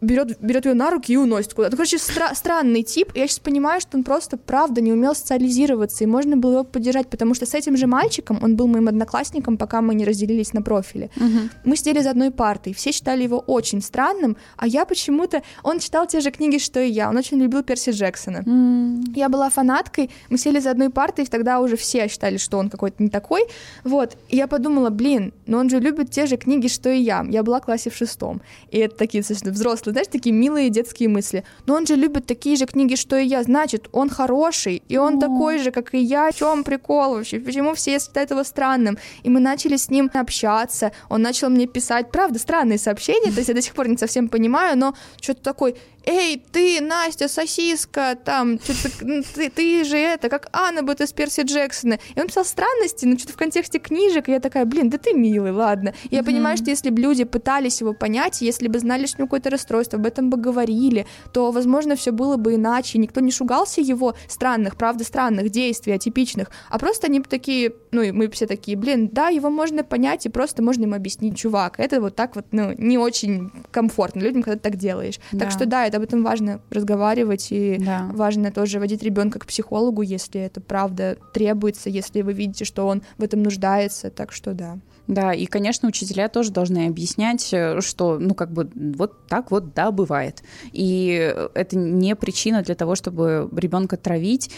берет, берет ее на руки и уносит куда-то. Короче, стра- странный тип. Я сейчас понимаю, что он просто, правда, не умел социализироваться, и можно было его поддержать, потому что с этим же мальчиком, он был моим одноклассником, пока мы не разделились на профиле. Мгм. Мы сидели за одной партой, все считали его очень странным, а я почему-то... Он читал те же книги, что и я, он очень любил Перси Джексона. М, Я была фанаткой, мы сели за одной партой, и тогда уже все считали, что он какой-то не такой. Вот, и я подумала, блин, но он же любит те же книги, что и я. Я была в классе в шестом. И это такие достаточно взрослые, знаешь, такие милые детские мысли. Но он же любит такие же книги, что и я. Значит, он хороший, и он О. такой же, как и я. В чем прикол вообще? Почему все считают его странным? И мы начали с ним общаться. Он начал мне писать, правда, странные сообщения. То есть я до сих пор не совсем понимаю, но что-то такой, эй, ты, Настя, сосиска, там, м, ты, ты же это, как Анна будет из Перси Джексона. И он писал странности, но что-то в контексте книжек, и я такая, блин, да ты милый, ладно. И я понимаю, что если бы люди пытались его понять, если бы знали, что у него какое-то расстройство, об этом бы говорили, то, возможно, все было бы иначе, никто не шугался его странных, правда, странных действий, атипичных, а просто они бы такие, ну, и мы все такие, блин, да, его можно понять, и просто можно ему объяснить, чувак, это вот так вот, ну, не очень комфортно людям, когда ты так делаешь. Да. Так что да, это об этом важно разговаривать, и Да. важно тоже водить ребенка к психологу, если это правда требуется, если вы видите, что он в этом нуждается, так что да. Да, и, конечно, учителя тоже должны объяснять, э, что, ну, как бы, вот так вот, да, бывает. И это не причина для того, чтобы ребенка травить.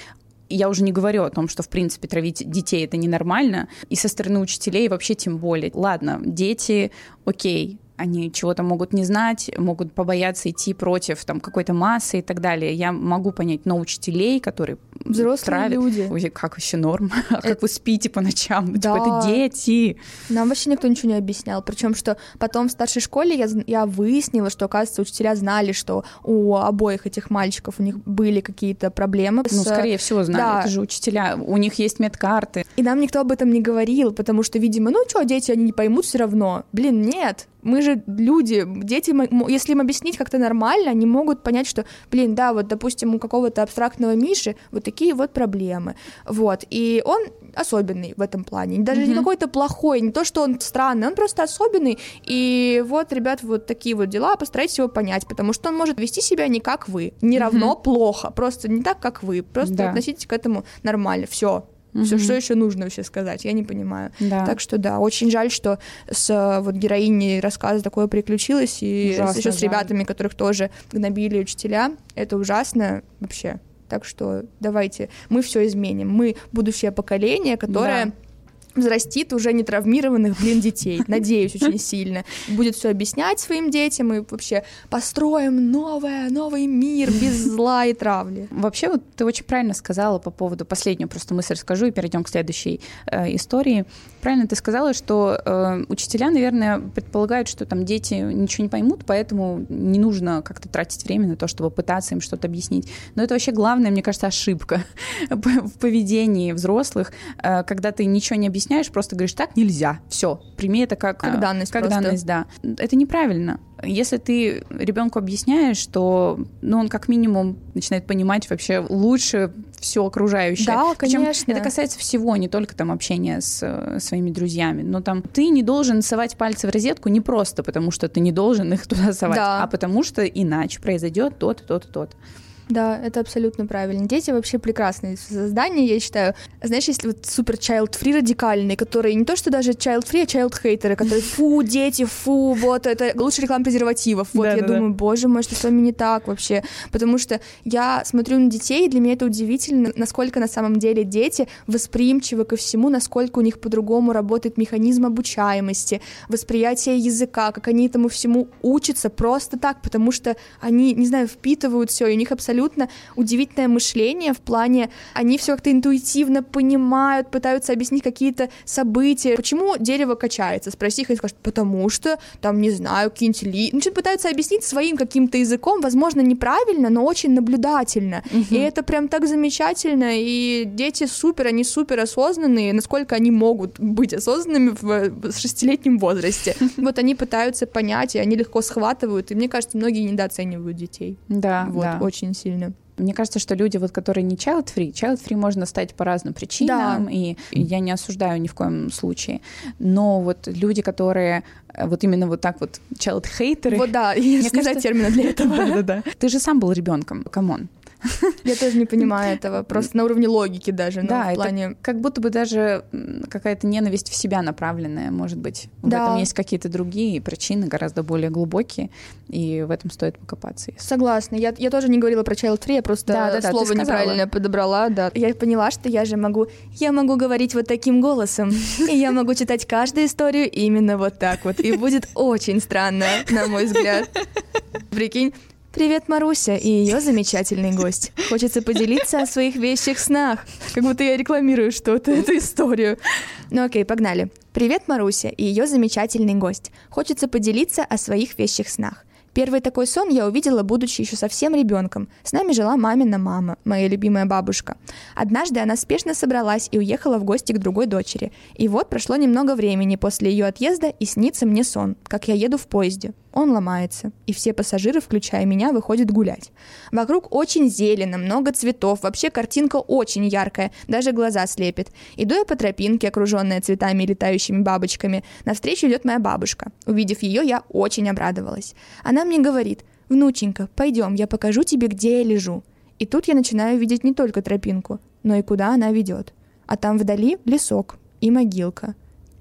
Я уже не говорю о том, что, в принципе, травить детей это ненормально. И со стороны учителей вообще тем более. Ладно, дети, окей, они чего-то могут не знать, могут побояться идти против там какой-то массы и так далее. Я могу понять, но учителей, которые Взрослые травят, люди. Ой, как вообще норм? А как вы спите по ночам? Да. Типа, это дети. Нам вообще никто ничего не объяснял. Причем, что потом в старшей школе я, я выяснила, что, оказывается, учителя знали, что у обоих этих мальчиков у них были какие-то проблемы. Ну, с- скорее всего, знали. да. Это же учителя. У них есть медкарты. И нам никто об этом не говорил, потому что, видимо, ну что, дети, они не поймут все равно. Блин, нет. Мы же люди, дети, если им объяснить как-то нормально, они могут понять, что, блин, да, вот, допустим, у какого-то абстрактного Миши вот такие вот проблемы. Вот. И он особенный в этом плане. Даже не Мгм. какой-то плохой, не то, что он странный, он просто особенный. И вот, ребят, вот такие вот дела, постарайтесь его понять, потому что он может вести себя не как вы. Не равно плохо, просто не так, как вы. Просто Да. относитесь к этому нормально. Все. Все, Мгм. что еще нужно вообще сказать, я не понимаю. Да. Так что да, очень жаль, что с э, вот героиней рассказа такое приключилось, и Ужасно еще с ребятами, которых тоже гнобили учителя, это ужасно вообще. Так что давайте, мы все изменим. Мы будущее поколение, которое Да. Взрастит уже не травмированных, блин, детей. Надеюсь очень сильно. Будет все объяснять своим детям и вообще построим новое, новый мир без зла и травли. Вообще, вот ты очень правильно сказала по поводу последнюю просто мысль скажу и перейдем к следующей э, истории. Правильно ты сказала, что э, учителя, наверное, предполагают, что там дети ничего не поймут, поэтому не нужно как-то тратить время на то, чтобы пытаться им что-то объяснить. Но это вообще главная, мне кажется, ошибка в поведении взрослых, э, когда ты ничего не объясняешь, просто говоришь, так нельзя, все, прими это как, Как э, данность Как просто. данность, да. Это неправильно. Если ты ребенку объясняешь, что ну, он как минимум начинает понимать вообще лучше все окружающее. Да, Причем конечно. это касается всего, не только там общения с э, своими друзьями. Но там ты не должен совать пальцы в розетку не просто потому, что ты не должен их туда совать, Да. а потому что иначе произойдет то-то, то-то, то-то. Да, это абсолютно правильно. Дети вообще прекрасные создания, я считаю. Знаешь, если вот супер child-free радикальные, которые не то, что даже child-free, а child-хейтеры, которые фу, дети, фу, вот это лучше реклама презервативов. Вот я Да-да-да. думаю, боже мой, что с вами не так вообще? Потому что я смотрю на детей, и для меня это удивительно, насколько на самом деле дети восприимчивы ко всему, насколько у них по-другому работает механизм обучаемости, восприятие языка, как они этому всему учатся просто так, потому что они, не знаю, впитывают все, и у них абсолютно удивительное мышление в плане, они все как-то интуитивно понимают, пытаются объяснить какие-то события. Почему дерево качается? Спроси их, они скажут, потому что, там, не знаю, какие-нибудь ли... Ну, пытаются объяснить своим каким-то языком, возможно, неправильно, но очень наблюдательно. И это прям так замечательно, и дети супер, они супер осознанные, насколько они могут быть осознанными в в шестилетнем возрасте. Вот они пытаются понять, и они легко схватывают, и мне кажется, многие недооценивают детей. Да, Вот, да. очень сильно. Мне кажется, что люди, вот, которые не child-free, child-free можно стать по разным причинам, да. и я не осуждаю ни в коем случае. Но вот люди, которые э, вот именно вот так вот child-хейтеры... Вот да, мне кажется, термина для этого. Да-да-да. Ты же сам был ребенком, come on. Я тоже не понимаю этого, просто на уровне логики даже, да, в плане... Это как будто бы даже какая-то ненависть в себя направленная, может быть. Да. В этом есть какие-то другие причины, гораздо более глубокие, и в этом стоит покопаться. Согласна. Я, я тоже не говорила про child free, я просто да, да, да, слово неправильно подобрала, да. Я поняла, что я же могу... Я могу говорить вот таким голосом, и я могу читать каждую историю именно вот так вот, и будет очень странно, на мой взгляд. Прикинь, Привет, Маруся и ее замечательный гость. Хочется поделиться о своих вещих снах. Как будто я рекламирую что-то, эту историю. Ну окей, погнали. Привет, Маруся и ее замечательный гость. Хочется поделиться о своих вещих снах. Первый такой сон я увидела, будучи еще совсем ребенком. С нами жила мамина мама, моя любимая бабушка. Однажды она спешно собралась и уехала в гости к другой дочери. И вот прошло немного времени после ее отъезда, и снится мне сон, как я еду в поезде. Он ломается, и все пассажиры, включая меня, выходят гулять. Вокруг очень зелено, много цветов, вообще картинка очень яркая, даже глаза слепит. Иду я по тропинке, окруженная цветами и летающими бабочками. Навстречу идет моя бабушка. Увидев ее, я очень обрадовалась. Она мне говорит, «Внученька, пойдем, я покажу тебе, где я лежу». И тут я начинаю видеть не только тропинку, но и куда она ведет. А там вдали лесок и могилка.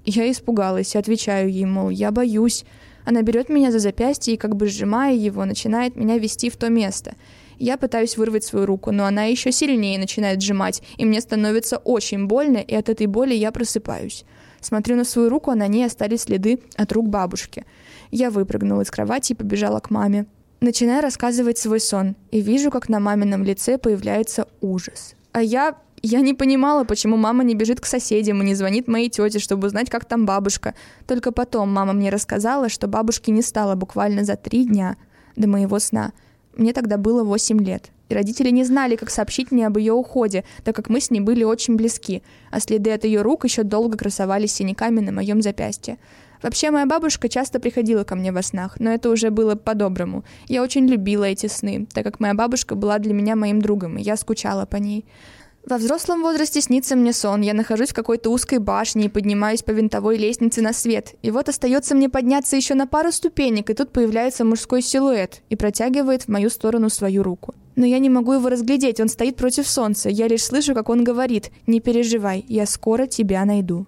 Я испугалась и отвечаю ей, мол, я боюсь. Она берет меня за запястье и, как бы сжимая его, начинает меня вести в то место. Я пытаюсь вырвать свою руку, но она еще сильнее начинает сжимать, и мне становится очень больно, и от этой боли я просыпаюсь. Смотрю на свою руку, а на ней остались следы от рук бабушки. Я выпрыгнула из кровати и побежала к маме. Начинаю рассказывать свой сон, и вижу, как на мамином лице появляется ужас. А я я не понимала, почему мама не бежит к соседям и не звонит моей тете, чтобы узнать, как там бабушка. Только потом мама мне рассказала, что бабушки не стало буквально за три дня до моего сна. Мне тогда было восемь лет. И родители не знали, как сообщить мне об ее уходе, так как мы с ней были очень близки, а следы от ее рук еще долго красовались синяками на моем запястье. Вообще, моя бабушка часто приходила ко мне во снах, но это уже было по-доброму. Я очень любила эти сны, так как моя бабушка была для меня моим другом, и я скучала по ней. Во взрослом возрасте снится мне сон. Я нахожусь в какой-то узкой башне и поднимаюсь по винтовой лестнице на свет. И вот остается мне подняться еще на пару ступенек, и тут появляется мужской силуэт и протягивает в мою сторону свою руку. Но я не могу его разглядеть, он стоит против солнца. Я лишь слышу, как он говорит «Не переживай, я скоро тебя найду»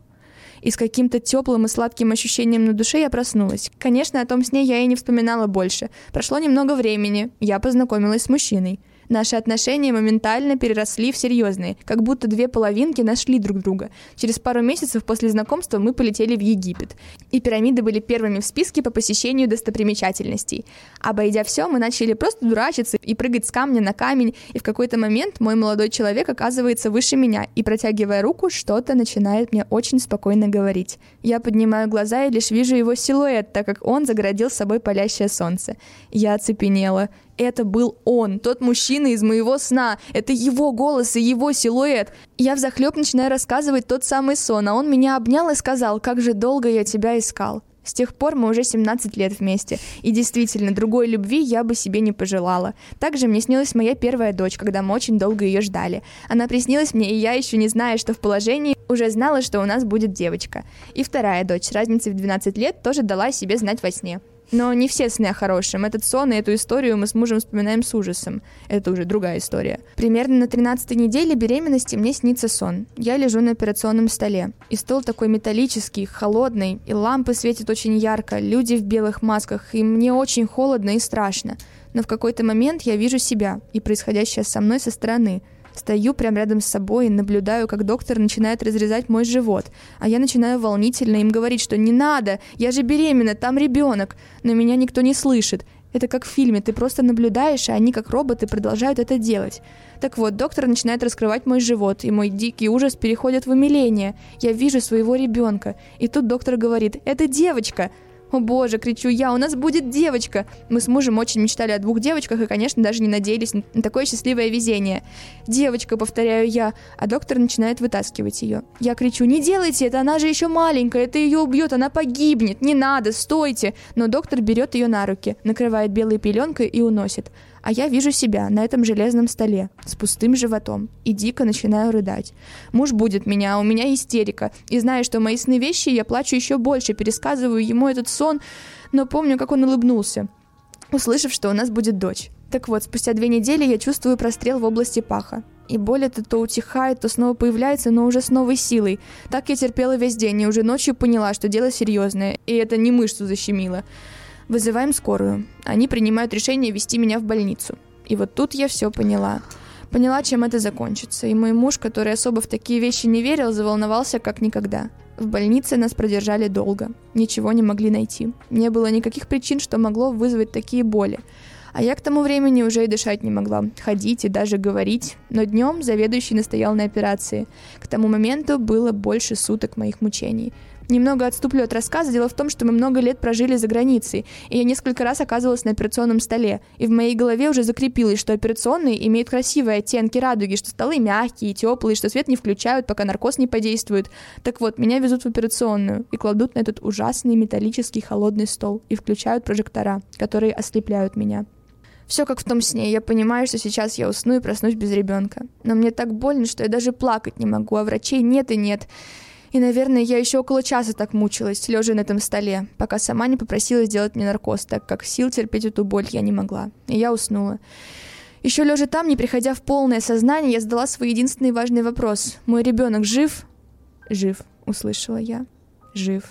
и с каким-то теплым и сладким ощущением на душе я проснулась. Конечно, о том сне я и не вспоминала больше. Прошло немного времени, я познакомилась с мужчиной. Наши отношения моментально переросли в серьезные, как будто две половинки нашли друг друга. Через пару месяцев после знакомства мы полетели в Египет. И пирамиды были первыми в списке по посещению достопримечательностей. Обойдя все, мы начали просто дурачиться и прыгать с камня на камень, и в какой-то момент мой молодой человек оказывается выше меня и, протягивая руку, что-то начинает мне очень спокойно говорить. Я поднимаю глаза и лишь вижу его силуэт, так как он загородил собой палящее солнце. Я оцепенела это был он, тот мужчина из моего сна. Это его голос и его силуэт. Я взахлеб начинаю рассказывать тот самый сон, а он меня обнял и сказал, как же долго я тебя искал. С тех пор мы уже 17 лет вместе. И действительно, другой любви я бы себе не пожелала. Также мне снилась моя первая дочь, когда мы очень долго ее ждали. Она приснилась мне, и я еще не зная, что в положении, уже знала, что у нас будет девочка. И вторая дочь, разницей в 12 лет, тоже дала себе знать во сне. Но не все сны о хорошем. Этот сон и эту историю мы с мужем вспоминаем с ужасом. Это уже другая история. Примерно на 13 неделе беременности мне снится сон. Я лежу на операционном столе. И стол такой металлический, холодный, и лампы светят очень ярко, люди в белых масках, и мне очень холодно и страшно. Но в какой-то момент я вижу себя и происходящее со мной со стороны – Стою прямо рядом с собой и наблюдаю, как доктор начинает разрезать мой живот. А я начинаю волнительно им говорить, что не надо, я же беременна, там ребенок. Но меня никто не слышит. Это как в фильме, ты просто наблюдаешь, а они как роботы продолжают это делать. Так вот, доктор начинает раскрывать мой живот, и мой дикий ужас переходит в умиление. Я вижу своего ребенка. И тут доктор говорит, это девочка. «О боже!» — кричу я, «у нас будет девочка!» Мы с мужем очень мечтали о двух девочках и, конечно, даже не надеялись на такое счастливое везение. «Девочка!» — повторяю я, а доктор начинает вытаскивать ее. Я кричу, «Не делайте это, она же еще маленькая, это ее убьет, она погибнет, не надо, стойте!» Но доктор берет ее на руки, накрывает белой пеленкой и уносит. А я вижу себя на этом железном столе с пустым животом и дико начинаю рыдать. Муж будет меня, а у меня истерика. И зная, что мои сны вещи, я плачу еще больше, пересказываю ему этот сон, но помню, как он улыбнулся, услышав, что у нас будет дочь. Так вот, спустя две недели я чувствую прострел в области паха. И боль это то утихает, то снова появляется, но уже с новой силой. Так я терпела весь день, и уже ночью поняла, что дело серьезное, и это не мышцу защемило. Вызываем скорую. Они принимают решение вести меня в больницу. И вот тут я все поняла. Поняла, чем это закончится. И мой муж, который особо в такие вещи не верил, заволновался как никогда. В больнице нас продержали долго. Ничего не могли найти. Не было никаких причин, что могло вызвать такие боли. А я к тому времени уже и дышать не могла, ходить и даже говорить. Но днем заведующий настоял на операции. К тому моменту было больше суток моих мучений. Немного отступлю от рассказа. Дело в том, что мы много лет прожили за границей, и я несколько раз оказывалась на операционном столе. И в моей голове уже закрепилось, что операционные имеют красивые оттенки радуги, что столы мягкие, теплые, что свет не включают, пока наркоз не подействует. Так вот, меня везут в операционную и кладут на этот ужасный металлический холодный стол и включают прожектора, которые ослепляют меня. Все как в том сне. Я понимаю, что сейчас я усну и проснусь без ребенка. Но мне так больно, что я даже плакать не могу, а врачей нет и нет. И, наверное, я еще около часа так мучилась, лежа на этом столе, пока сама не попросила сделать мне наркоз, так как сил терпеть эту боль я не могла. И я уснула. Еще лежа там, не приходя в полное сознание, я задала свой единственный важный вопрос. «Мой ребенок жив?» «Жив», — услышала я. «Жив».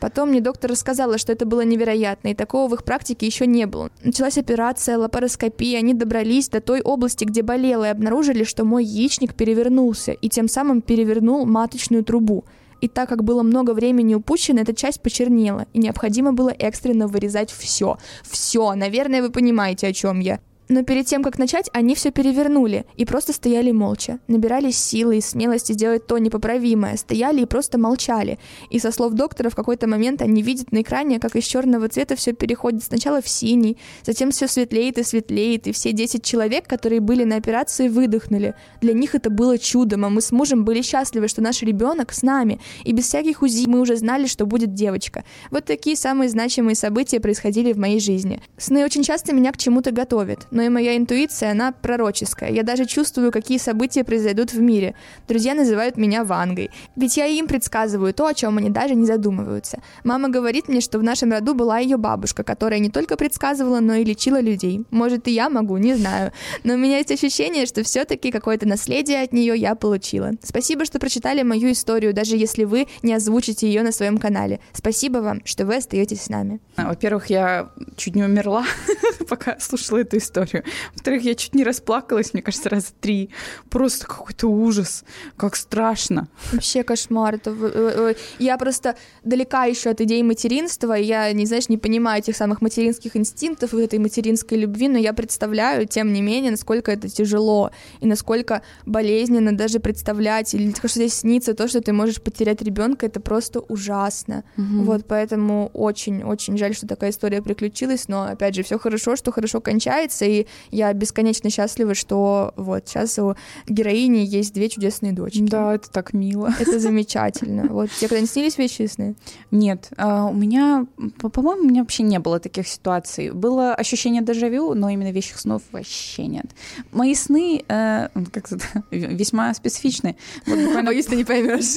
Потом мне доктор рассказала, что это было невероятно, и такого в их практике еще не было. Началась операция, лапароскопия, они добрались до той области, где болело, и обнаружили, что мой яичник перевернулся, и тем самым перевернул маточную трубу. И так как было много времени упущено, эта часть почернела, и необходимо было экстренно вырезать все. Все, наверное, вы понимаете, о чем я. Но перед тем, как начать, они все перевернули и просто стояли молча. Набирались силы и смелости сделать то непоправимое. Стояли и просто молчали. И со слов доктора, в какой-то момент они видят на экране, как из черного цвета все переходит сначала в синий, затем все светлеет и светлеет, и все 10 человек, которые были на операции, выдохнули. Для них это было чудом, а мы с мужем были счастливы, что наш ребенок с нами. И без всяких УЗИ мы уже знали, что будет девочка. Вот такие самые значимые события происходили в моей жизни. Сны очень часто меня к чему-то готовят но и моя интуиция, она пророческая. Я даже чувствую, какие события произойдут в мире. Друзья называют меня Вангой. Ведь я им предсказываю то, о чем они даже не задумываются. Мама говорит мне, что в нашем роду была ее бабушка, которая не только предсказывала, но и лечила людей. Может, и я могу, не знаю. Но у меня есть ощущение, что все-таки какое-то наследие от нее я получила. Спасибо, что прочитали мою историю, даже если вы не озвучите ее на своем канале. Спасибо вам, что вы остаетесь с нами. Во-первых, я чуть не умерла, пока слушала эту историю историю. Во-вторых, я чуть не расплакалась, мне кажется, раза три. Просто какой-то ужас, как страшно. Вообще кошмар. Это... Э, э, я просто далека еще от идеи материнства, я, не знаешь, не понимаю этих самых материнских инстинктов и этой материнской любви, но я представляю, тем не менее, насколько это тяжело и насколько болезненно даже представлять, или что здесь снится то, что ты можешь потерять ребенка, это просто ужасно. Угу. Вот, поэтому очень-очень жаль, что такая история приключилась, но, опять же, все хорошо, что хорошо кончается, и я бесконечно счастлива, что вот сейчас у героини есть две чудесные дочки. Да, это так мило. Это замечательно. Вот тебе когда-нибудь снились вещи сны? Нет, а, у меня, по-моему, у меня вообще не было таких ситуаций. Было ощущение дежавю, но именно вещих снов вообще нет. Мои сны, э, как это, весьма специфичны. Вот буквально... Боюсь, ты не поймешь.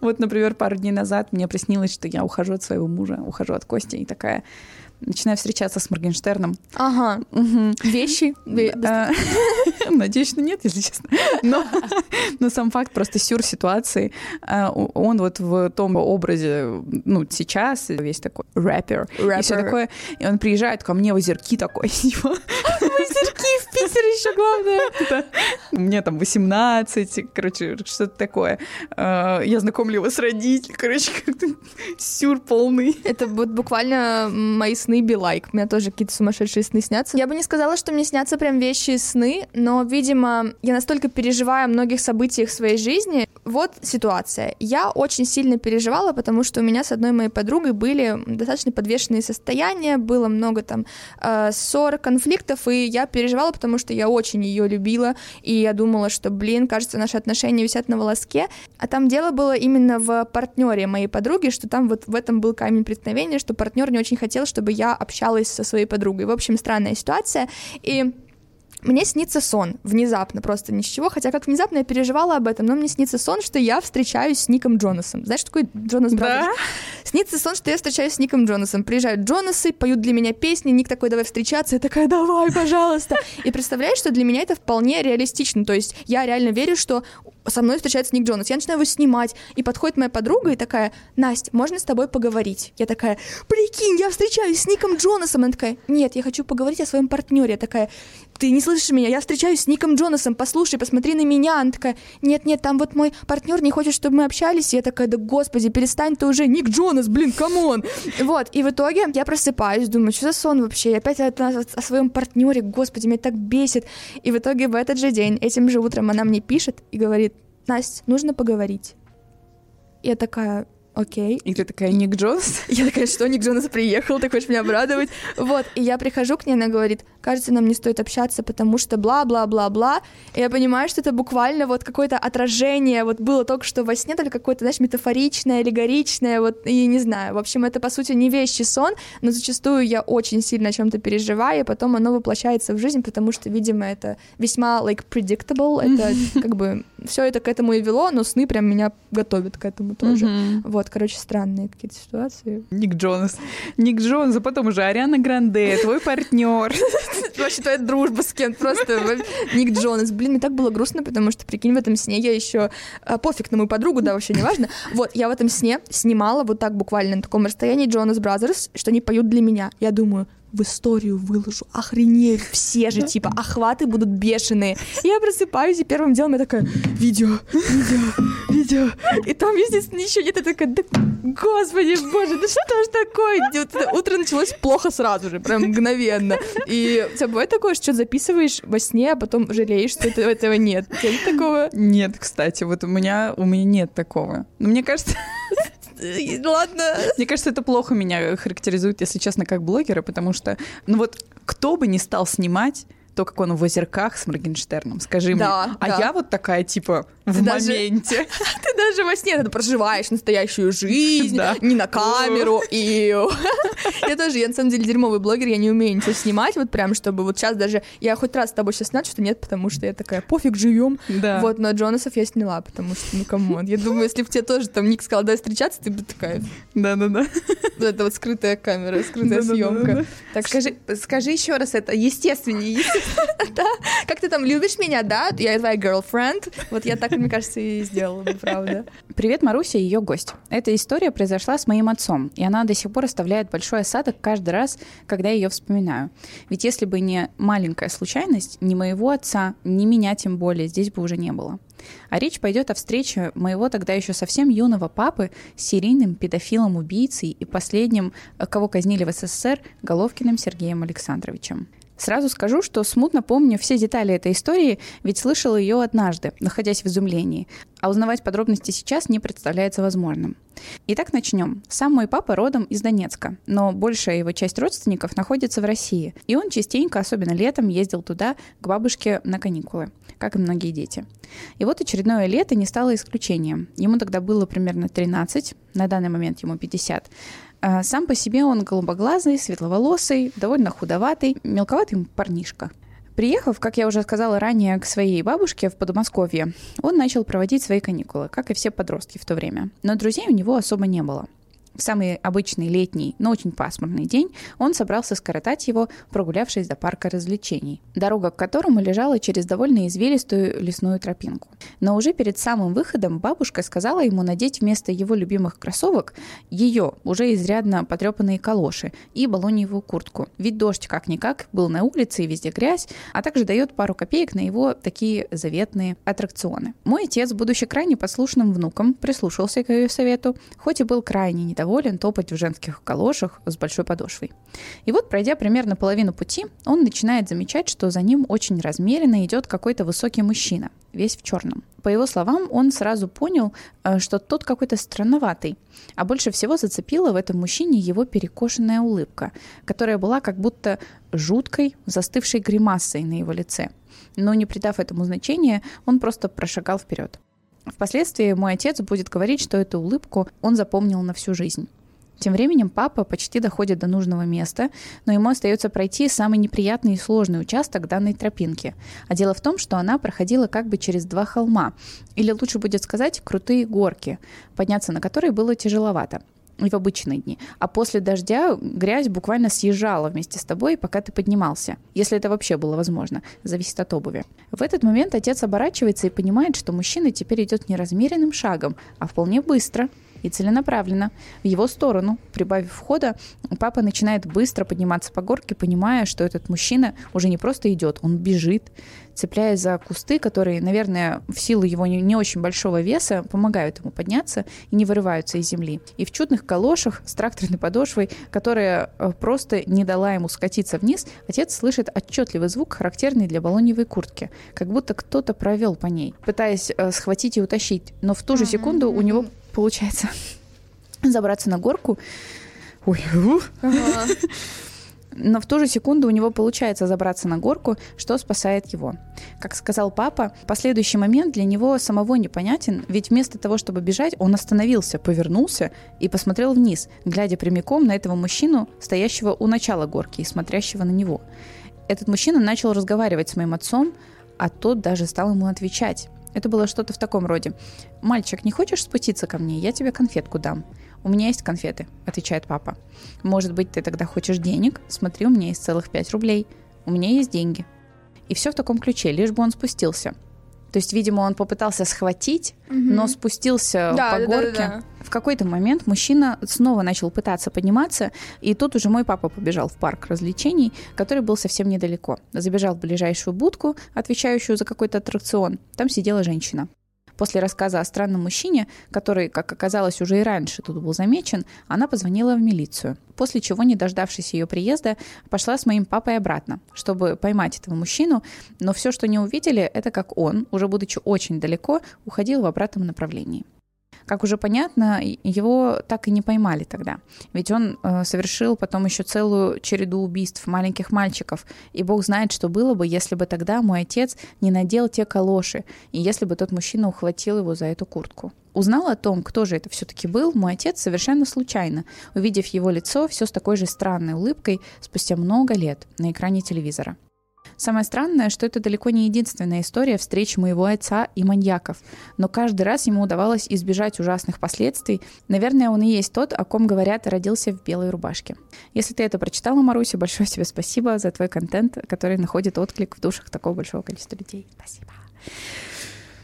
Вот, например, пару дней назад мне приснилось, что я ухожу от своего мужа, ухожу от Кости, и такая начинаю встречаться с Моргенштерном. Ага. Угу. Вещи? Надеюсь, что нет, если честно. Но, но сам факт просто сюр ситуации. А, он вот в том образе, ну, сейчас весь такой рэпер. рэпер. И все такое. И он приезжает ко мне в озерки такой. Типа. Озерки в Питере еще главное. Мне там 18, короче, что-то такое. А, я знакомлю его с родителями, короче, как-то сюр полный. Это вот буквально мои сны like. У меня тоже какие-то сумасшедшие сны снятся. Я бы не сказала, что мне снятся прям вещи и сны, но, видимо, я настолько переживаю о многих событиях своей жизни. Вот ситуация. Я очень сильно переживала, потому что у меня с одной моей подругой были достаточно подвешенные состояния, было много там э, ссор, конфликтов, и я переживала, потому что я очень ее любила, и я думала, что, блин, кажется, наши отношения висят на волоске. А там дело было именно в партнере моей подруги, что там вот в этом был камень преткновения, что партнер не очень хотел, чтобы я общалась со своей подругой. В общем, странная ситуация. И мне снится сон, внезапно, просто ни с чего, хотя как внезапно я переживала об этом, но мне снится сон, что я встречаюсь с Ником Джонасом. Знаешь, что такое Jonas Brothers? Да? Снится сон, что я встречаюсь с Ником Джонасом. Приезжают Джонасы, поют для меня песни, Ник такой, давай встречаться, я такая, давай, пожалуйста. И представляешь, что для меня это вполне реалистично, то есть я реально верю, что со мной встречается Ник Джонас. Я начинаю его снимать, и подходит моя подруга и такая, Настя, можно с тобой поговорить? Я такая, прикинь, я встречаюсь с Ником Джонасом. Она такая, нет, я хочу поговорить о своем партнере. Я такая, ты не слышишь меня, я встречаюсь с Ником Джонасом, послушай, посмотри на меня. Она такая, нет-нет, там вот мой партнер не хочет, чтобы мы общались. Я такая, да господи, перестань ты уже, Ник Джонас, блин, come on. Вот, и в итоге я просыпаюсь, думаю, что за сон вообще? И опять о, о своем партнере, господи, меня так бесит. И в итоге в этот же день, этим же утром она мне пишет и говорит, Настя, нужно поговорить. Я такая, окей. И ты такая, Ник Джонс? Я такая, что, Ник Джонс приехал, ты хочешь меня обрадовать? Вот, и я прихожу к ней, она говорит, кажется, нам не стоит общаться, потому что бла-бла-бла-бла. И я понимаю, что это буквально вот какое-то отражение, вот было только что во сне, только какое-то, знаешь, метафоричное, аллегоричное, вот, и не знаю. В общем, это, по сути, не вещий сон, но зачастую я очень сильно о чем-то переживаю, и потом оно воплощается в жизнь, потому что, видимо, это весьма, like, predictable, это как бы все это к этому и вело, но сны прям меня готовят к этому тоже. Вот. Вот, короче, странные какие-то ситуации. Ник Джонас. Ник Джонас, а потом уже Ариана Гранде, твой партнер. Вообще твоя дружба с кем просто. Ник Джонас. Блин, мне так было грустно, потому что, прикинь, в этом сне я еще... А, пофиг на мою подругу, да, вообще не важно. Вот, я в этом сне снимала вот так буквально на таком расстоянии Jonas Brothers, что они поют для меня. Я думаю, в историю выложу, охренеют все же, типа, охваты будут бешеные. Я просыпаюсь, и первым делом я такая, видео, видео, видео. И там, естественно, еще нет, я такая, да, господи, боже, да что ж такое? Вот утро началось плохо сразу же, прям мгновенно. И у тебя бывает такое, что записываешь во сне, а потом жалеешь, что этого, этого нет? У тебя нет такого? Нет, кстати, вот у меня, у меня нет такого. Но мне кажется... Ладно. Мне кажется, это плохо меня характеризует, если честно, как блогера, потому что, ну вот, кто бы не стал снимать то, как он в озерках с Моргенштерном, скажи да, мне. А да. я вот такая, типа, в ты моменте. Даже, ты даже во сне ты проживаешь настоящую жизнь, да. не на камеру. И я тоже, я на самом деле дерьмовый блогер, я не умею ничего снимать, вот прям, чтобы вот сейчас даже... Я хоть раз с тобой сейчас снять, что нет, потому что я такая, пофиг, живем. Да. Вот, но Джонасов я сняла, потому что, ну, come on. Я думаю, если бы тебе тоже там Ник сказал, давай встречаться, ты бы такая... Да-да-да. Вот это вот скрытая камера, скрытая съемка. Так скажи, скажи еще раз это, естественнее. Да, как ты там любишь меня, да? Я твоя girlfriend. Вот я так мне кажется, и сделала бы, правда. Привет, Маруся и ее гость. Эта история произошла с моим отцом, и она до сих пор оставляет большой осадок каждый раз, когда я ее вспоминаю. Ведь если бы не маленькая случайность, ни моего отца, ни меня тем более здесь бы уже не было. А речь пойдет о встрече моего тогда еще совсем юного папы с серийным педофилом-убийцей и последним, кого казнили в СССР, Головкиным Сергеем Александровичем. Сразу скажу, что смутно помню все детали этой истории, ведь слышала ее однажды, находясь в изумлении, а узнавать подробности сейчас не представляется возможным. Итак, начнем. Сам мой папа родом из Донецка, но большая его часть родственников находится в России, и он частенько, особенно летом, ездил туда к бабушке на каникулы, как и многие дети. И вот очередное лето не стало исключением. Ему тогда было примерно 13, на данный момент ему 50. А, сам по себе он голубоглазый, светловолосый, довольно худоватый, мелковатый парнишка. Приехав, как я уже сказала ранее, к своей бабушке в Подмосковье, он начал проводить свои каникулы, как и все подростки в то время. Но друзей у него особо не было. В самый обычный летний, но очень пасмурный день он собрался скоротать его, прогулявшись до парка развлечений, дорога к которому лежала через довольно извилистую лесную тропинку. Но уже перед самым выходом бабушка сказала ему надеть вместо его любимых кроссовок ее, уже изрядно потрепанные калоши и балоньевую куртку. Ведь дождь как-никак был на улице и везде грязь, а также дает пару копеек на его такие заветные аттракционы. Мой отец, будучи крайне послушным внуком, прислушался к ее совету, хоть и был крайне не доволен топать в женских калошах с большой подошвой. И вот, пройдя примерно половину пути, он начинает замечать, что за ним очень размеренно идет какой-то высокий мужчина, весь в черном. По его словам, он сразу понял, э, что тот какой-то странноватый. А больше всего зацепила в этом мужчине его перекошенная улыбка, которая была как будто жуткой, застывшей гримасой на его лице. Но не придав этому значения, он просто прошагал вперед. Впоследствии мой отец будет говорить, что эту улыбку он запомнил на всю жизнь. Тем временем папа почти доходит до нужного места, но ему остается пройти самый неприятный и сложный участок данной тропинки. А дело в том, что она проходила как бы через два холма, или лучше будет сказать, крутые горки, подняться на которые было тяжеловато и в обычные дни. А после дождя грязь буквально съезжала вместе с тобой, пока ты поднимался. Если это вообще было возможно. Зависит от обуви. В этот момент отец оборачивается и понимает, что мужчина теперь идет не размеренным шагом, а вполне быстро и целенаправленно в его сторону. Прибавив хода, папа начинает быстро подниматься по горке, понимая, что этот мужчина уже не просто идет, он бежит, цепляясь за кусты, которые, наверное, в силу его не, не очень большого веса помогают ему подняться и не вырываются из земли. И в чудных калошах с тракторной подошвой, которая э, просто не дала ему скатиться вниз, отец слышит отчетливый звук, характерный для балоневой куртки, как будто кто-то провел по ней, пытаясь э, схватить и утащить. Но в ту же секунду у него получается забраться на горку. Ой. Но в ту же секунду у него получается забраться на горку, что спасает его. Как сказал папа, последующий момент для него самого непонятен, ведь вместо того, чтобы бежать, он остановился, повернулся и посмотрел вниз, глядя прямиком на этого мужчину, стоящего у начала горки и смотрящего на него. Этот мужчина начал разговаривать с моим отцом, а тот даже стал ему отвечать. Это было что-то в таком роде. «Мальчик, не хочешь спуститься ко мне? Я тебе конфетку дам». «У меня есть конфеты», — отвечает папа. «Может быть, ты тогда хочешь денег? Смотри, у меня есть целых пять рублей. У меня есть деньги». И все в таком ключе, лишь бы он спустился. То есть, видимо, он попытался схватить, угу. но спустился да, по да, горке. Да, да, да. В какой-то момент мужчина снова начал пытаться подниматься, и тут уже мой папа побежал в парк развлечений, который был совсем недалеко. Забежал в ближайшую будку, отвечающую за какой-то аттракцион. Там сидела женщина. После рассказа о странном мужчине, который, как оказалось, уже и раньше тут был замечен, она позвонила в милицию. После чего, не дождавшись ее приезда, пошла с моим папой обратно, чтобы поймать этого мужчину. Но все, что не увидели, это как он, уже будучи очень далеко, уходил в обратном направлении. Как уже понятно, его так и не поймали тогда. Ведь он э, совершил потом еще целую череду убийств маленьких мальчиков. И бог знает, что было бы, если бы тогда мой отец не надел те калоши, и если бы тот мужчина ухватил его за эту куртку. Узнал о том, кто же это все-таки был, мой отец совершенно случайно, увидев его лицо все с такой же странной улыбкой спустя много лет на экране телевизора. Самое странное, что это далеко не единственная история встреч моего отца и маньяков, но каждый раз ему удавалось избежать ужасных последствий. Наверное, он и есть тот, о ком говорят, родился в белой рубашке. Если ты это прочитала, Маруся, большое тебе спасибо за твой контент, который находит отклик в душах такого большого количества людей. Спасибо.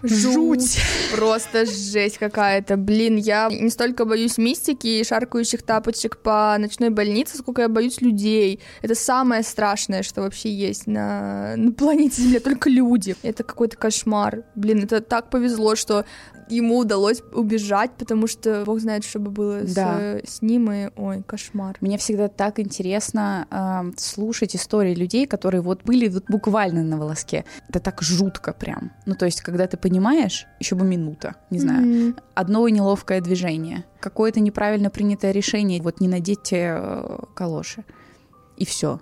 Жуть. Просто жесть какая-то. Блин, я не столько боюсь мистики и шаркающих тапочек по ночной больнице, сколько я боюсь людей. Это самое страшное, что вообще есть на, на планете Земля. Только люди. Это какой-то кошмар. Блин, это так повезло, что ему удалось убежать, потому что бог знает, что бы было да. с, с ним, и ой, кошмар. Мне всегда так интересно э, слушать истории людей, которые вот были вот буквально на волоске. Это так жутко прям. Ну, то есть, когда ты понимаешь, еще бы минута, не знаю, mm-hmm. одно неловкое движение, какое-то неправильно принятое решение, вот не надеть те э, калоши, и все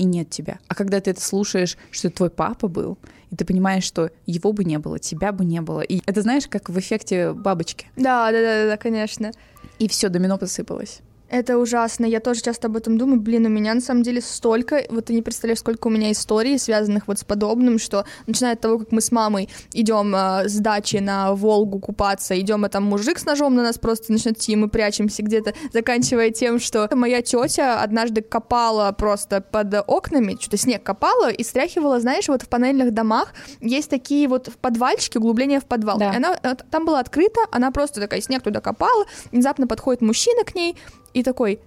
и нет тебя. А когда ты это слушаешь, что это твой папа был, и ты понимаешь, что его бы не было, тебя бы не было. И это знаешь, как в эффекте бабочки. Да, да, да, да, конечно. И все, домино посыпалось. Это ужасно. Я тоже часто об этом думаю. Блин, у меня на самом деле столько, вот ты не представляешь, сколько у меня историй, связанных вот с подобным, что начиная от того, как мы с мамой идем э, с дачи на Волгу купаться, идем, а там мужик с ножом на нас просто начнет идти, мы прячемся где-то, заканчивая тем, что моя тетя однажды копала просто под окнами, что-то снег копала и стряхивала, знаешь, вот в панельных домах есть такие вот подвальчики, углубления в подвал. Да. И она, э, там было открыто, она просто такая снег туда копала, внезапно подходит мужчина к ней, и такой,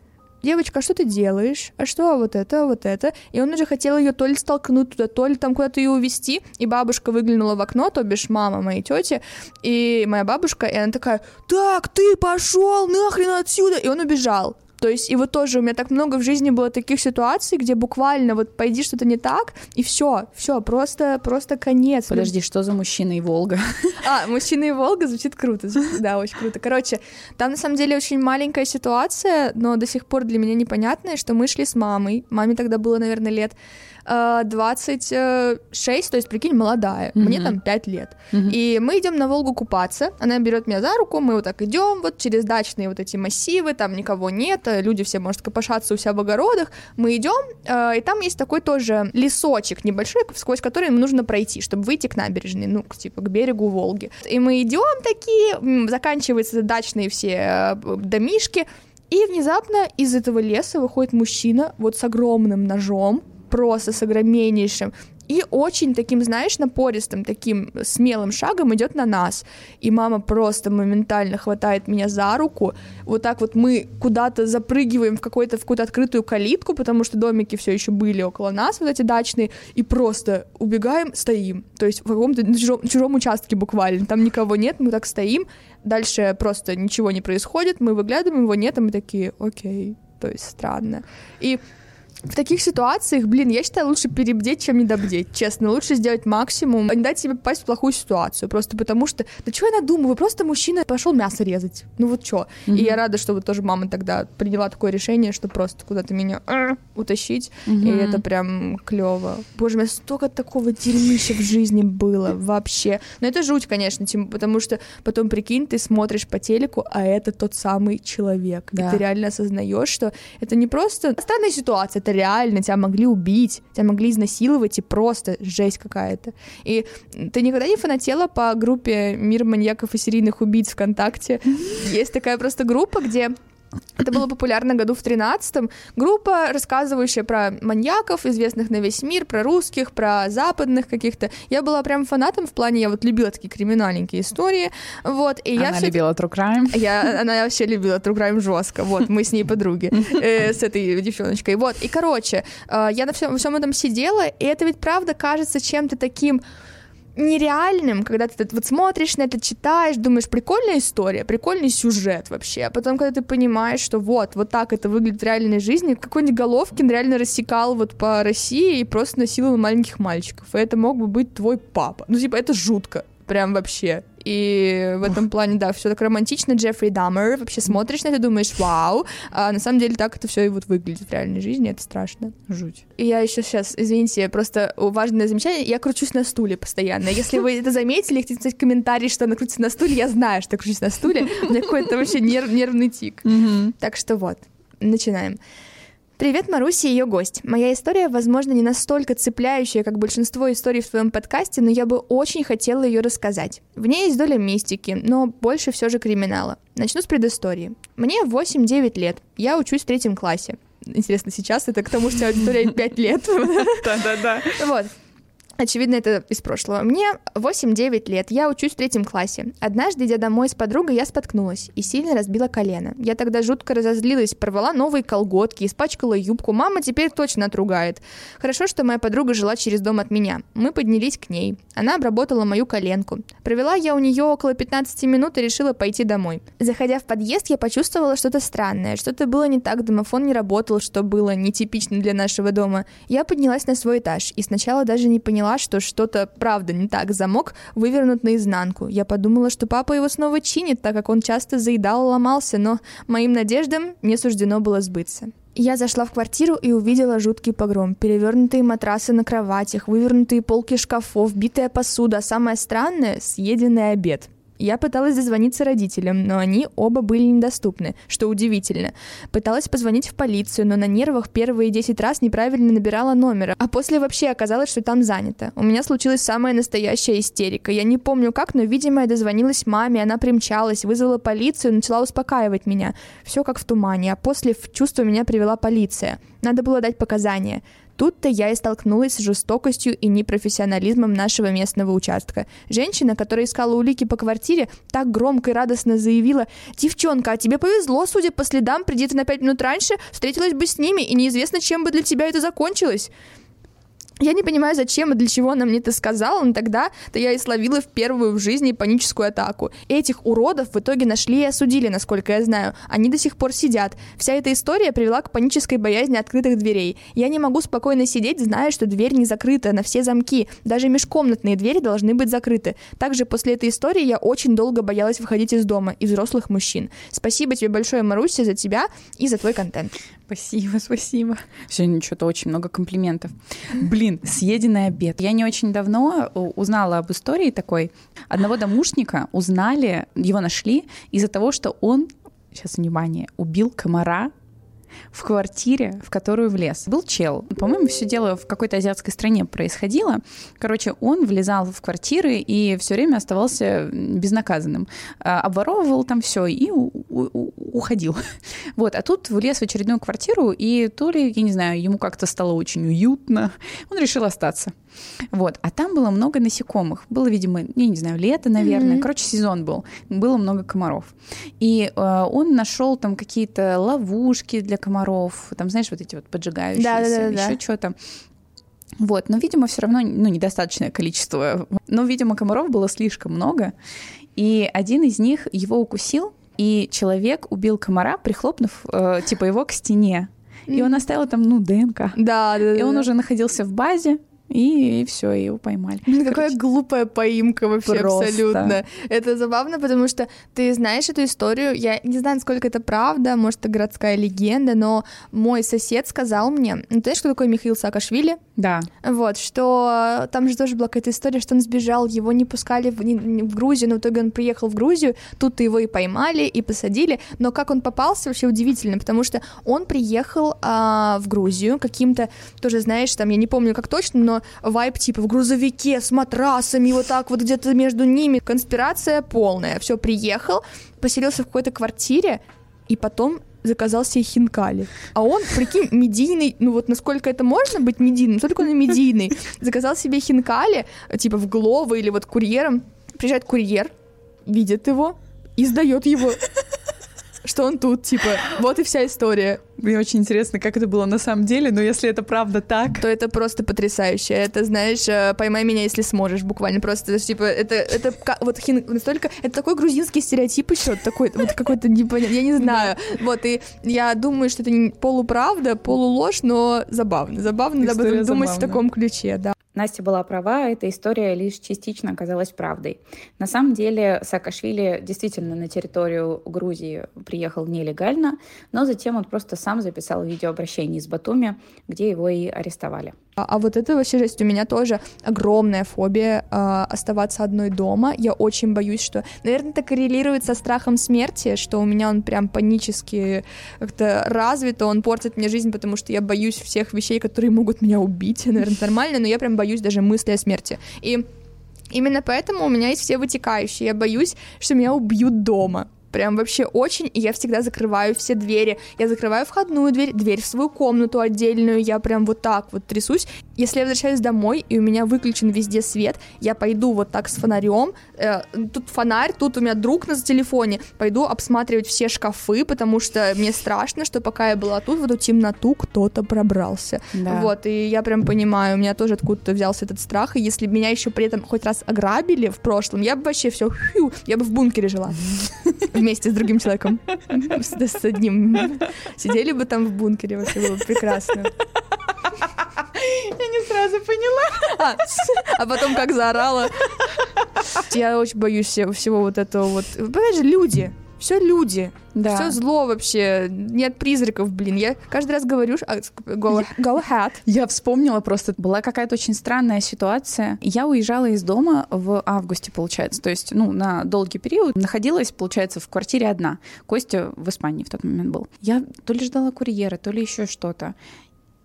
девочка, а что ты делаешь? А что вот это, вот это? И он уже хотел ее то ли столкнуть туда, то ли там куда-то ее увести. И бабушка выглянула в окно, то бишь мама моей тети, и моя бабушка, и она такая, так, ты пошел нахрен отсюда! И он убежал. То есть, и вот тоже у меня так много в жизни было таких ситуаций, где буквально вот пойди что-то не так, и все, все, просто, просто конец. Подожди, что за мужчина и Волга? А, мужчина и Волга звучит круто, да, очень круто. Короче, там на самом деле очень маленькая ситуация, но до сих пор для меня непонятная, что мы шли с мамой, маме тогда было, наверное, лет 26, э, то есть, прикинь, молодая, mm-hmm. мне там 5 лет. Mm-hmm. И мы идем на Волгу купаться, она берет меня за руку, мы вот так идем, вот через дачные вот эти массивы, там никого нет, э, люди все, может, копошатся у себя в огородах, мы идем, э, и там есть такой тоже лесочек небольшой, сквозь который им нужно пройти, чтобы выйти к набережной, ну, типа, к берегу Волги. И мы идем такие, заканчиваются дачные все домишки, и внезапно из этого леса выходит мужчина вот с огромным ножом, просто с огромнейшим. И очень таким, знаешь, напористым, таким смелым шагом идет на нас. И мама просто моментально хватает меня за руку. Вот так вот мы куда-то запрыгиваем в какую-то в какую-то открытую калитку, потому что домики все еще были около нас, вот эти дачные, и просто убегаем, стоим. То есть в каком-то чужом, чужом участке буквально. Там никого нет, мы так стоим. Дальше просто ничего не происходит, мы выглядываем, его нет, и мы такие, окей, то есть странно. И в таких ситуациях, блин, я считаю, лучше перебдеть, чем недобдеть, честно. Лучше сделать максимум, а не дать себе попасть в плохую ситуацию. Просто потому что, да чего я надумываю, просто мужчина пошел мясо резать. Ну вот что. Mm-hmm. И я рада, что вот тоже мама тогда приняла такое решение, что просто куда-то меня э, утащить. Mm-hmm. И это прям клево. Боже, у меня столько такого дерьмища в жизни было вообще. Но это жуть, конечно, тем, потому что потом, прикинь, ты смотришь по телеку, а это тот самый человек. Да. И ты реально осознаешь, что это не просто странная ситуация, это реально, тебя могли убить, тебя могли изнасиловать, и просто жесть какая-то. И ты никогда не фанатела по группе «Мир маньяков и серийных убийц ВКонтакте»? Есть такая просто группа, где это было популярно году в 13-м. Группа, рассказывающая про маньяков, известных на весь мир, про русских, про западных каких-то. Я была прям фанатом в плане, я вот любила такие криминальненькие истории. Вот, и она я все... любила True Crime? Я, она вообще любила True Crime жестко. Вот, мы с ней подруги, э, с этой девчоночкой. Вот, и короче, э, я на всем, всем этом сидела, и это ведь правда кажется чем-то таким нереальным, когда ты вот смотришь на это, читаешь, думаешь, прикольная история, прикольный сюжет вообще, а потом, когда ты понимаешь, что вот, вот так это выглядит в реальной жизни, какой-нибудь Головкин реально рассекал вот по России и просто насиловал маленьких мальчиков, и это мог бы быть твой папа. Ну, типа, это жутко, прям вообще. И в этом плане, да, все так романтично. Джеффри Даммер, вообще смотришь на это, думаешь, вау. А на самом деле так это все и вот выглядит в реальной жизни, это страшно. Жуть. И я еще сейчас, извините, просто важное замечание, я кручусь на стуле постоянно. Если вы это заметили, хотите написать комментарий, что она крутится на стуле, я знаю, что я кручусь на стуле. У меня какой-то вообще нерв, нервный тик. Так что вот, начинаем. Привет, Маруси и ее гость. Моя история, возможно, не настолько цепляющая, как большинство историй в твоем подкасте, но я бы очень хотела ее рассказать. В ней есть доля мистики, но больше все же криминала. Начну с предыстории. Мне 8-9 лет. Я учусь в третьем классе. Интересно, сейчас это к тому, что аудитория 5 лет. Да-да-да. Вот. Очевидно, это из прошлого. Мне 8-9 лет, я учусь в третьем классе. Однажды, идя домой с подругой, я споткнулась и сильно разбила колено. Я тогда жутко разозлилась, порвала новые колготки, испачкала юбку. Мама теперь точно отругает. Хорошо, что моя подруга жила через дом от меня. Мы поднялись к ней. Она обработала мою коленку. Провела я у нее около 15 минут и решила пойти домой. Заходя в подъезд, я почувствовала что-то странное. Что-то было не так, домофон не работал, что было нетипично для нашего дома. Я поднялась на свой этаж и сначала даже не поняла, что что-то правда не так. Замок вывернут наизнанку. Я подумала, что папа его снова чинит, так как он часто заедал и ломался, но моим надеждам не суждено было сбыться. Я зашла в квартиру и увидела жуткий погром. Перевернутые матрасы на кроватях, вывернутые полки шкафов, битая посуда, а самое странное — съеденный обед. Я пыталась дозвониться родителям, но они оба были недоступны, что удивительно. Пыталась позвонить в полицию, но на нервах первые 10 раз неправильно набирала номер, а после вообще оказалось, что там занято. У меня случилась самая настоящая истерика. Я не помню как, но, видимо, я дозвонилась маме, она примчалась, вызвала полицию, начала успокаивать меня. Все как в тумане, а после в чувство меня привела полиция. Надо было дать показания. Тут-то я и столкнулась с жестокостью и непрофессионализмом нашего местного участка. Женщина, которая искала улики по квартире, так громко и радостно заявила «Девчонка, а тебе повезло, судя по следам, приди ты на пять минут раньше, встретилась бы с ними, и неизвестно, чем бы для тебя это закончилось». Я не понимаю, зачем и для чего она мне это сказала, но тогда-то я и словила в первую в жизни паническую атаку. Этих уродов в итоге нашли и осудили, насколько я знаю. Они до сих пор сидят. Вся эта история привела к панической боязни открытых дверей. Я не могу спокойно сидеть, зная, что дверь не закрыта на все замки. Даже межкомнатные двери должны быть закрыты. Также после этой истории я очень долго боялась выходить из дома и взрослых мужчин. Спасибо тебе большое, Маруся, за тебя и за твой контент. Спасибо, спасибо. Сегодня что-то очень много комплиментов. Блин, съеденный обед. Я не очень давно узнала об истории такой. Одного домушника узнали, его нашли из-за того, что он, сейчас внимание, убил комара в квартире, в которую влез. Был чел. По-моему, все дело в какой-то азиатской стране происходило. Короче, он влезал в квартиры и все время оставался безнаказанным. А, обворовывал там все и уходил. Вот. А тут влез в очередную квартиру, и то ли, я не знаю, ему как-то стало очень уютно, он решил остаться. Вот. А там было много насекомых. Было, видимо, я не знаю, лето, наверное. Mm-hmm. Короче, сезон был. Было много комаров. И э, он нашел там какие-то ловушки для комаров. Там, знаешь, вот эти вот поджигающиеся, да, да, да, еще что-то. Вот, но, видимо, все равно, ну, недостаточное количество. Но, видимо, комаров было слишком много. И один из них его укусил, и человек убил комара, прихлопнув, э, типа, его к стене. И он оставил там, ну, ДНК. Да, да. И он уже находился в базе, и, и все, его поймали. Блин, какая глупая поимка вообще Просто. абсолютно. Это забавно, потому что ты знаешь эту историю. Я не знаю, насколько это правда, может, это городская легенда, но мой сосед сказал мне, ну, ты знаешь, кто такой Михаил Саакашвили? Да. Вот, что там же тоже была какая-то история, что он сбежал, его не пускали в, не, в Грузию, но в итоге он приехал в Грузию, тут его и поймали, и посадили. Но как он попался, вообще удивительно, потому что он приехал а, в Грузию каким-то, тоже знаешь, там, я не помню как точно, но вайп типа в грузовике с матрасами, вот так вот где-то между ними. Конспирация полная. Все, приехал, поселился в какой-то квартире, и потом заказал себе хинкали. А он, прикинь, медийный, ну вот насколько это можно быть медийным, только он и медийный. Заказал себе хинкали, типа в Глово или вот курьером. Приезжает курьер, видит его и сдает его что он тут, типа, вот и вся история. Мне очень интересно, как это было на самом деле, но если это правда так... То это просто потрясающе. Это, знаешь, э, поймай меня, если сможешь, буквально просто, типа, это, это вот хин, настолько... Это такой грузинский стереотип еще, такой, вот какой-то непонятный, я не знаю. Вот, и я думаю, что это не полуправда, полуложь, но забавно. Забавно об этом думать в таком ключе, да. Настя была права, эта история лишь частично оказалась правдой. На самом деле Саакашвили действительно на территорию Грузии приехал нелегально, но затем он просто сам записал видеообращение из Батуми, где его и арестовали. А, а вот это вообще жесть. У меня тоже огромная фобия э, оставаться одной дома. Я очень боюсь, что... Наверное, это коррелирует со страхом смерти, что у меня он прям панически как-то развит, он портит мне жизнь, потому что я боюсь всех вещей, которые могут меня убить. Наверное, нормально, но я прям боюсь даже мысли о смерти. И именно поэтому у меня есть все вытекающие. Я боюсь, что меня убьют дома прям вообще очень, и я всегда закрываю все двери. Я закрываю входную дверь, дверь в свою комнату отдельную, я прям вот так вот трясусь. Если я возвращаюсь домой, и у меня выключен везде свет, я пойду вот так с фонарем, э, тут фонарь, тут у меня друг на телефоне, пойду обсматривать все шкафы, потому что мне страшно, что пока я была тут, в эту темноту кто-то пробрался. Да. Вот, и я прям понимаю, у меня тоже откуда-то взялся этот страх, и если меня еще при этом хоть раз ограбили в прошлом, я бы вообще все, я бы в бункере жила вместе с другим человеком. С одним. Сидели бы там в бункере, вообще было бы прекрасно. Я не сразу поняла. А, а потом как заорала. Я очень боюсь всего вот этого вот. Понимаешь, люди все люди, да. все зло вообще, нет призраков, блин. Я каждый раз говорю, а, go, go ahead. Я вспомнила просто, была какая-то очень странная ситуация. Я уезжала из дома в августе, получается, то есть, ну, на долгий период находилась, получается, в квартире одна. Костя в Испании в тот момент был. Я то ли ждала курьера, то ли еще что-то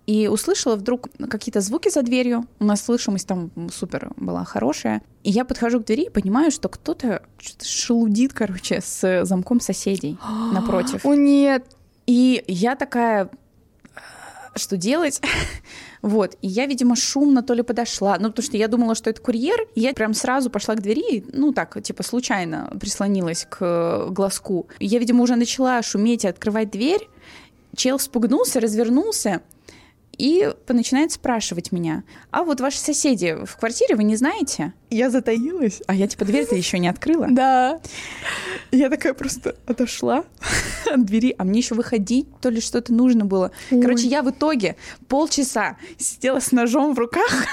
и услышала вдруг какие-то звуки за дверью. У нас слышимость там супер была хорошая. И я подхожу к двери и понимаю, что кто-то что-то шелудит, короче, с замком соседей напротив. О, нет! И я такая что делать. Вот, и я, видимо, шумно то ли подошла, ну, потому что я думала, что это курьер, и я прям сразу пошла к двери, ну, так, типа, случайно прислонилась к глазку. Я, видимо, уже начала шуметь и открывать дверь, чел спугнулся, развернулся, и начинает спрашивать меня, а вот ваши соседи в квартире вы не знаете? Я затаилась, а я типа дверь-то еще не открыла. Да. Я такая просто отошла от двери, а мне еще выходить, то ли что-то нужно было. Короче, я в итоге полчаса сидела с ножом в руках.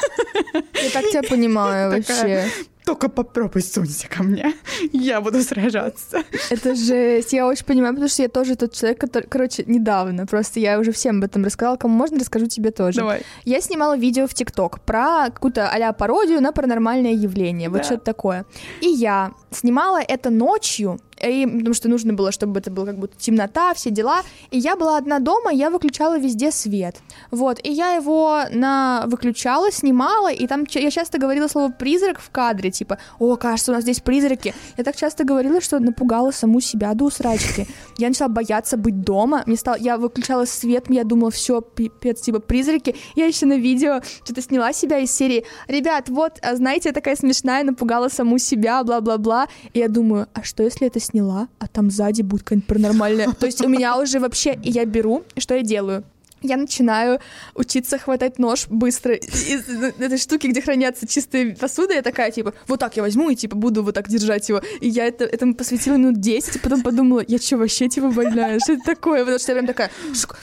Я так тебя понимаю вообще только попробуй сунься ко мне, я буду сражаться. Это жесть, я очень понимаю, потому что я тоже тот человек, который, короче, недавно, просто я уже всем об этом рассказала, кому можно, расскажу тебе тоже. Давай. Я снимала видео в ТикТок про какую-то а пародию на паранормальное явление, вот да. что-то такое. И я снимала это ночью, и, потому что нужно было, чтобы это было как будто темнота, все дела. И я была одна дома, я выключала везде свет. Вот, и я его на выключала, снимала, и там я часто говорила слово «призрак» в кадре, типа, о, кажется, у нас здесь призраки. Я так часто говорила, что напугала саму себя до усрачки. Я начала бояться быть дома, мне стало, я выключала свет, я думала, все, пипец, типа, призраки. Я еще на видео что-то сняла себя из серии, ребят, вот, а знаете, я такая смешная, напугала саму себя, бла-бла-бла. И я думаю, а что, если это сняла, а там сзади будет какая-нибудь паранормальная. То есть у меня уже вообще, я беру, что я делаю? Я начинаю учиться хватать нож быстро из этой штуки, где хранятся чистые посуды. Я такая, типа, вот так я возьму и, типа, буду вот так держать его. И я это, этому посвятила минут 10, и потом подумала, я что, вообще, типа, больная? Что это такое? Потому что я прям такая...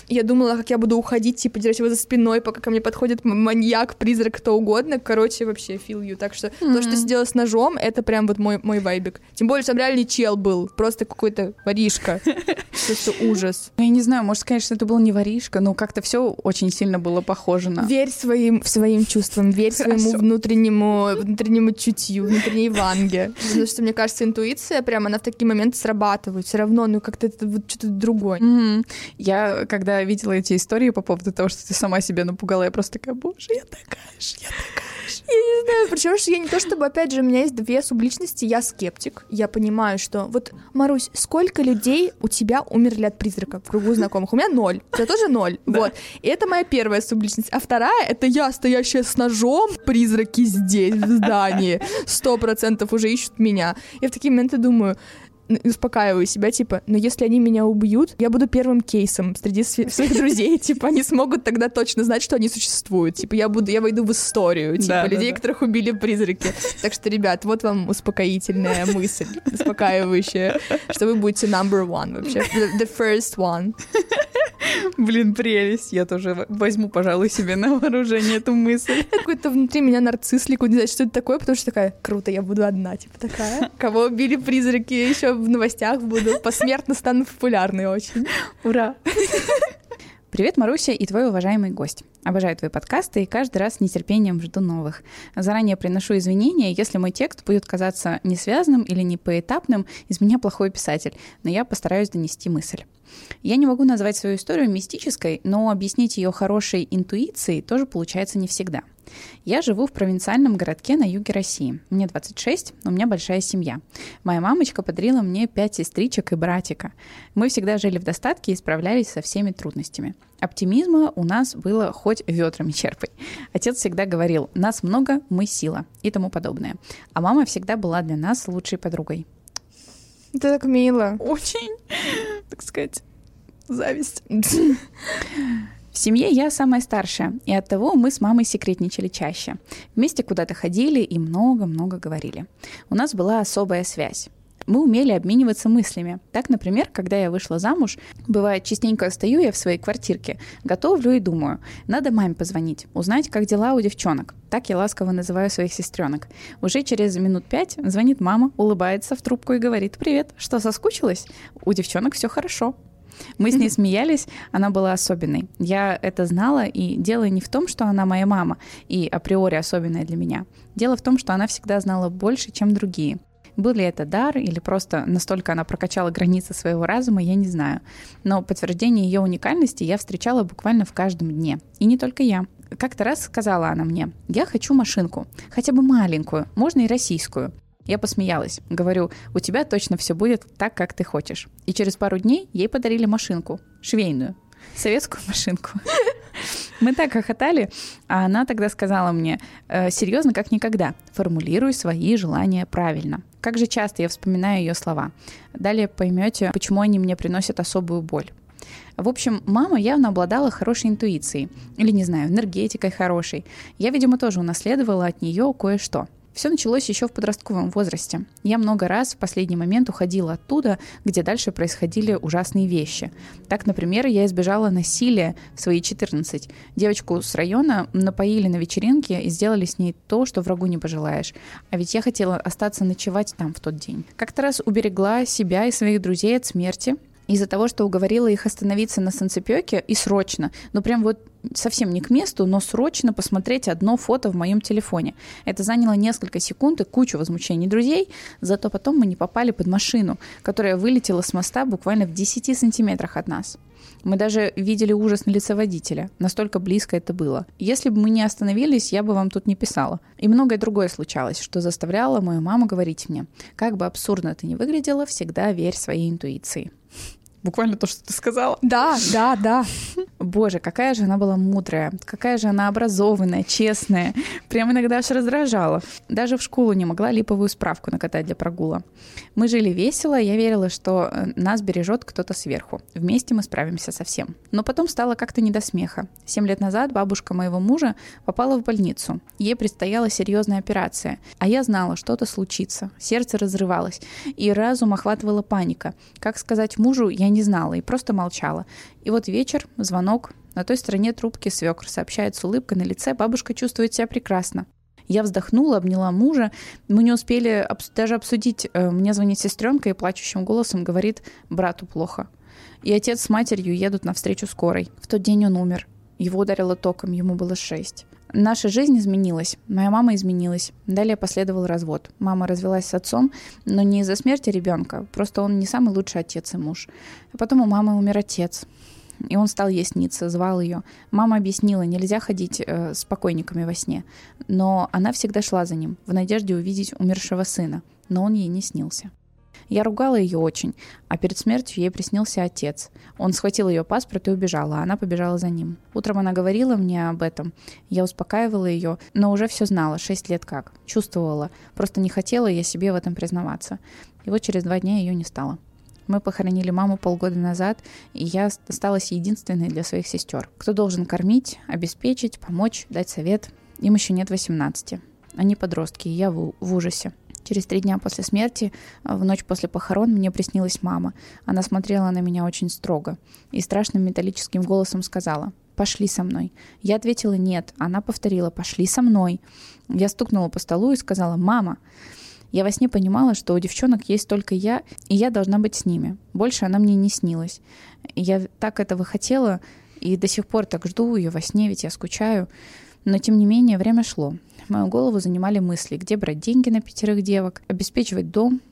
Я думала, как я буду уходить, типа, держать его за спиной, пока ко мне подходит маньяк, призрак, кто угодно. Короче, вообще, feel you. Так что mm-hmm. то, что сделала с ножом, это прям вот мой, мой вайбик. Тем более, там реальный чел был. Просто какой-то воришка. Просто ужас. Я не знаю, может, конечно, это был не воришка, но как-то все очень сильно было похоже на... Верь своим, своим чувствам, верь Хорошо. своему внутреннему, внутреннему чутью, внутренней ванге. Потому что, мне кажется, интуиция прямо, она в такие моменты срабатывает. Все равно, ну, как-то это вот что-то другое. Mm-hmm. Я, когда видела эти истории по поводу того, что ты сама себя напугала, я просто такая, боже, я такая же, я такая я не знаю, причем что я не то чтобы, опять же, у меня есть две субличности, я скептик, я понимаю, что вот, Марусь, сколько людей у тебя умерли от призрака в кругу знакомых? У меня ноль, у тебя тоже ноль, вот. И это моя первая субличность. А вторая — это я, стоящая с ножом, призраки здесь, в здании, сто процентов уже ищут меня. Я в такие моменты думаю, успокаиваю себя, типа, но если они меня убьют, я буду первым кейсом среди своих друзей, типа, они смогут тогда точно знать, что они существуют, типа, я буду, я войду в историю, типа, людей, которых убили призраки. Так что, ребят, вот вам успокоительная мысль, успокаивающая, что вы будете number one вообще, the, the first one. Блин, прелесть. Я тоже возьму, пожалуй, себе на вооружение эту мысль. Какой-то внутри меня нарцисс ликует, не знаю, что это такое, потому что такая, круто, я буду одна, типа такая. Кого убили призраки, еще в новостях буду. Посмертно стану популярной очень. Ура! Привет, Маруся и твой уважаемый гость. Обожаю твои подкасты и каждый раз с нетерпением жду новых. Заранее приношу извинения, если мой текст будет казаться несвязанным или не поэтапным, из меня плохой писатель, но я постараюсь донести мысль. Я не могу назвать свою историю мистической, но объяснить ее хорошей интуицией тоже получается не всегда. Я живу в провинциальном городке на юге России. Мне 26, у меня большая семья. Моя мамочка подарила мне пять сестричек и братика. Мы всегда жили в достатке и справлялись со всеми трудностями. Оптимизма у нас было хоть ведрами черпай. Отец всегда говорил, нас много, мы сила и тому подобное. А мама всегда была для нас лучшей подругой. Это так мило. Очень, так сказать, зависть. В семье я самая старшая, и от того мы с мамой секретничали чаще. Вместе куда-то ходили и много-много говорили. У нас была особая связь. Мы умели обмениваться мыслями. Так, например, когда я вышла замуж, бывает, частенько стою я в своей квартирке, готовлю и думаю, надо маме позвонить, узнать, как дела у девчонок. Так я ласково называю своих сестренок. Уже через минут пять звонит мама, улыбается в трубку и говорит, привет, что, соскучилась? У девчонок все хорошо. Мы с ней смеялись, она была особенной. Я это знала, и дело не в том, что она моя мама и априори особенная для меня. Дело в том, что она всегда знала больше, чем другие. Был ли это дар или просто настолько она прокачала границы своего разума, я не знаю. Но подтверждение ее уникальности я встречала буквально в каждом дне. И не только я. Как-то раз сказала она мне, я хочу машинку, хотя бы маленькую, можно и российскую. Я посмеялась. Говорю, у тебя точно все будет так, как ты хочешь. И через пару дней ей подарили машинку, швейную, советскую машинку. Мы так хохотали, а она тогда сказала мне, «Э, серьезно, как никогда, формулируй свои желания правильно. Как же часто я вспоминаю ее слова. Далее поймете, почему они мне приносят особую боль. В общем, мама явно обладала хорошей интуицией. Или, не знаю, энергетикой хорошей. Я, видимо, тоже унаследовала от нее кое-что. Все началось еще в подростковом возрасте. Я много раз в последний момент уходила оттуда, где дальше происходили ужасные вещи. Так, например, я избежала насилия в свои 14. Девочку с района напоили на вечеринке и сделали с ней то, что врагу не пожелаешь. А ведь я хотела остаться ночевать там в тот день. Как-то раз уберегла себя и своих друзей от смерти, из-за того, что уговорила их остановиться на санцепёке и срочно, ну прям вот совсем не к месту, но срочно посмотреть одно фото в моем телефоне. Это заняло несколько секунд и кучу возмущений друзей, зато потом мы не попали под машину, которая вылетела с моста буквально в 10 сантиметрах от нас. Мы даже видели ужас на лице водителя. Настолько близко это было. Если бы мы не остановились, я бы вам тут не писала. И многое другое случалось, что заставляло мою маму говорить мне, как бы абсурдно это ни выглядело, всегда верь своей интуиции. Буквально то, что ты сказала. Да, да, да. Боже, какая же она была мудрая, какая же она образованная, честная. Прям иногда аж раздражала. Даже в школу не могла липовую справку накатать для прогула. Мы жили весело, я верила, что э, нас бережет кто-то сверху. Вместе мы справимся со всем. Но потом стало как-то не до смеха. Семь лет назад бабушка моего мужа попала в больницу. Ей предстояла серьезная операция. А я знала, что-то случится. Сердце разрывалось. И разум охватывала паника. Как сказать мужу, я не знала и просто молчала. И вот вечер, звонок. На той стороне трубки свекр сообщает с улыбкой на лице, бабушка чувствует себя прекрасно. Я вздохнула, обняла мужа. Мы не успели даже обсудить. Э, мне звонит сестренка и плачущим голосом говорит, брату плохо. И отец с матерью едут навстречу скорой. В тот день он умер. Его ударило током, ему было шесть. Наша жизнь изменилась, моя мама изменилась. Далее последовал развод. Мама развелась с отцом, но не из-за смерти ребенка, просто он не самый лучший отец и муж. А потом у мамы умер отец, и он стал ей сниться, звал ее. Мама объяснила, нельзя ходить э, с покойниками во сне, но она всегда шла за ним, в надежде увидеть умершего сына, но он ей не снился. Я ругала ее очень, а перед смертью ей приснился отец. Он схватил ее паспорт и убежал, а она побежала за ним. Утром она говорила мне об этом. Я успокаивала ее, но уже все знала, шесть лет как. Чувствовала, просто не хотела я себе в этом признаваться. И вот через два дня ее не стало. Мы похоронили маму полгода назад, и я осталась единственной для своих сестер. Кто должен кормить, обеспечить, помочь, дать совет? Им еще нет 18. Они подростки, и я в, в ужасе. Через три дня после смерти, э, в ночь после похорон, мне приснилась мама. Она смотрела на меня очень строго и страшным металлическим голосом сказала «Пошли со мной». Я ответила «Нет». Она повторила «Пошли со мной». Я стукнула по столу и сказала «Мама». Я во сне понимала, что у девчонок есть только я, и я должна быть с ними. Больше она мне не снилась. Я так этого хотела, и до сих пор так жду ее во сне, ведь я скучаю. Но тем не менее время шло. Мою голову занимали мысли, где брать деньги на пятерых девок, обеспечивать дом,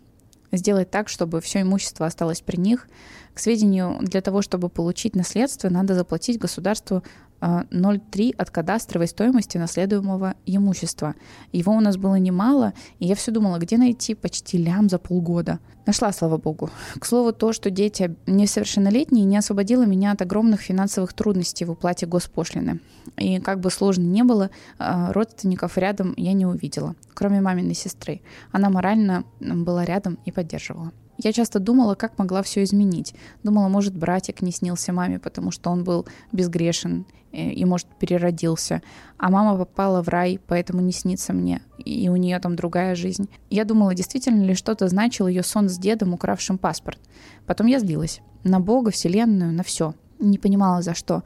сделать так, чтобы все имущество осталось при них. К сведению, для того, чтобы получить наследство, надо заплатить государству 0,3 от кадастровой стоимости наследуемого имущества. Его у нас было немало, и я все думала, где найти почти лям за полгода. Нашла, слава богу. К слову, то, что дети несовершеннолетние, не освободило меня от огромных финансовых трудностей в уплате госпошлины. И как бы сложно не было, а, родственников рядом я не увидела, кроме маминой сестры. Она морально была рядом и поддерживала. Я часто думала, как могла все изменить. Думала, может, братик не снился маме, потому что он был безгрешен э, и, может, переродился. А мама попала в рай, поэтому не снится мне. И у нее там другая жизнь. Я думала, действительно ли что-то значил ее сон с дедом, укравшим паспорт. Потом я злилась. На Бога, Вселенную, на все. Не понимала, за что.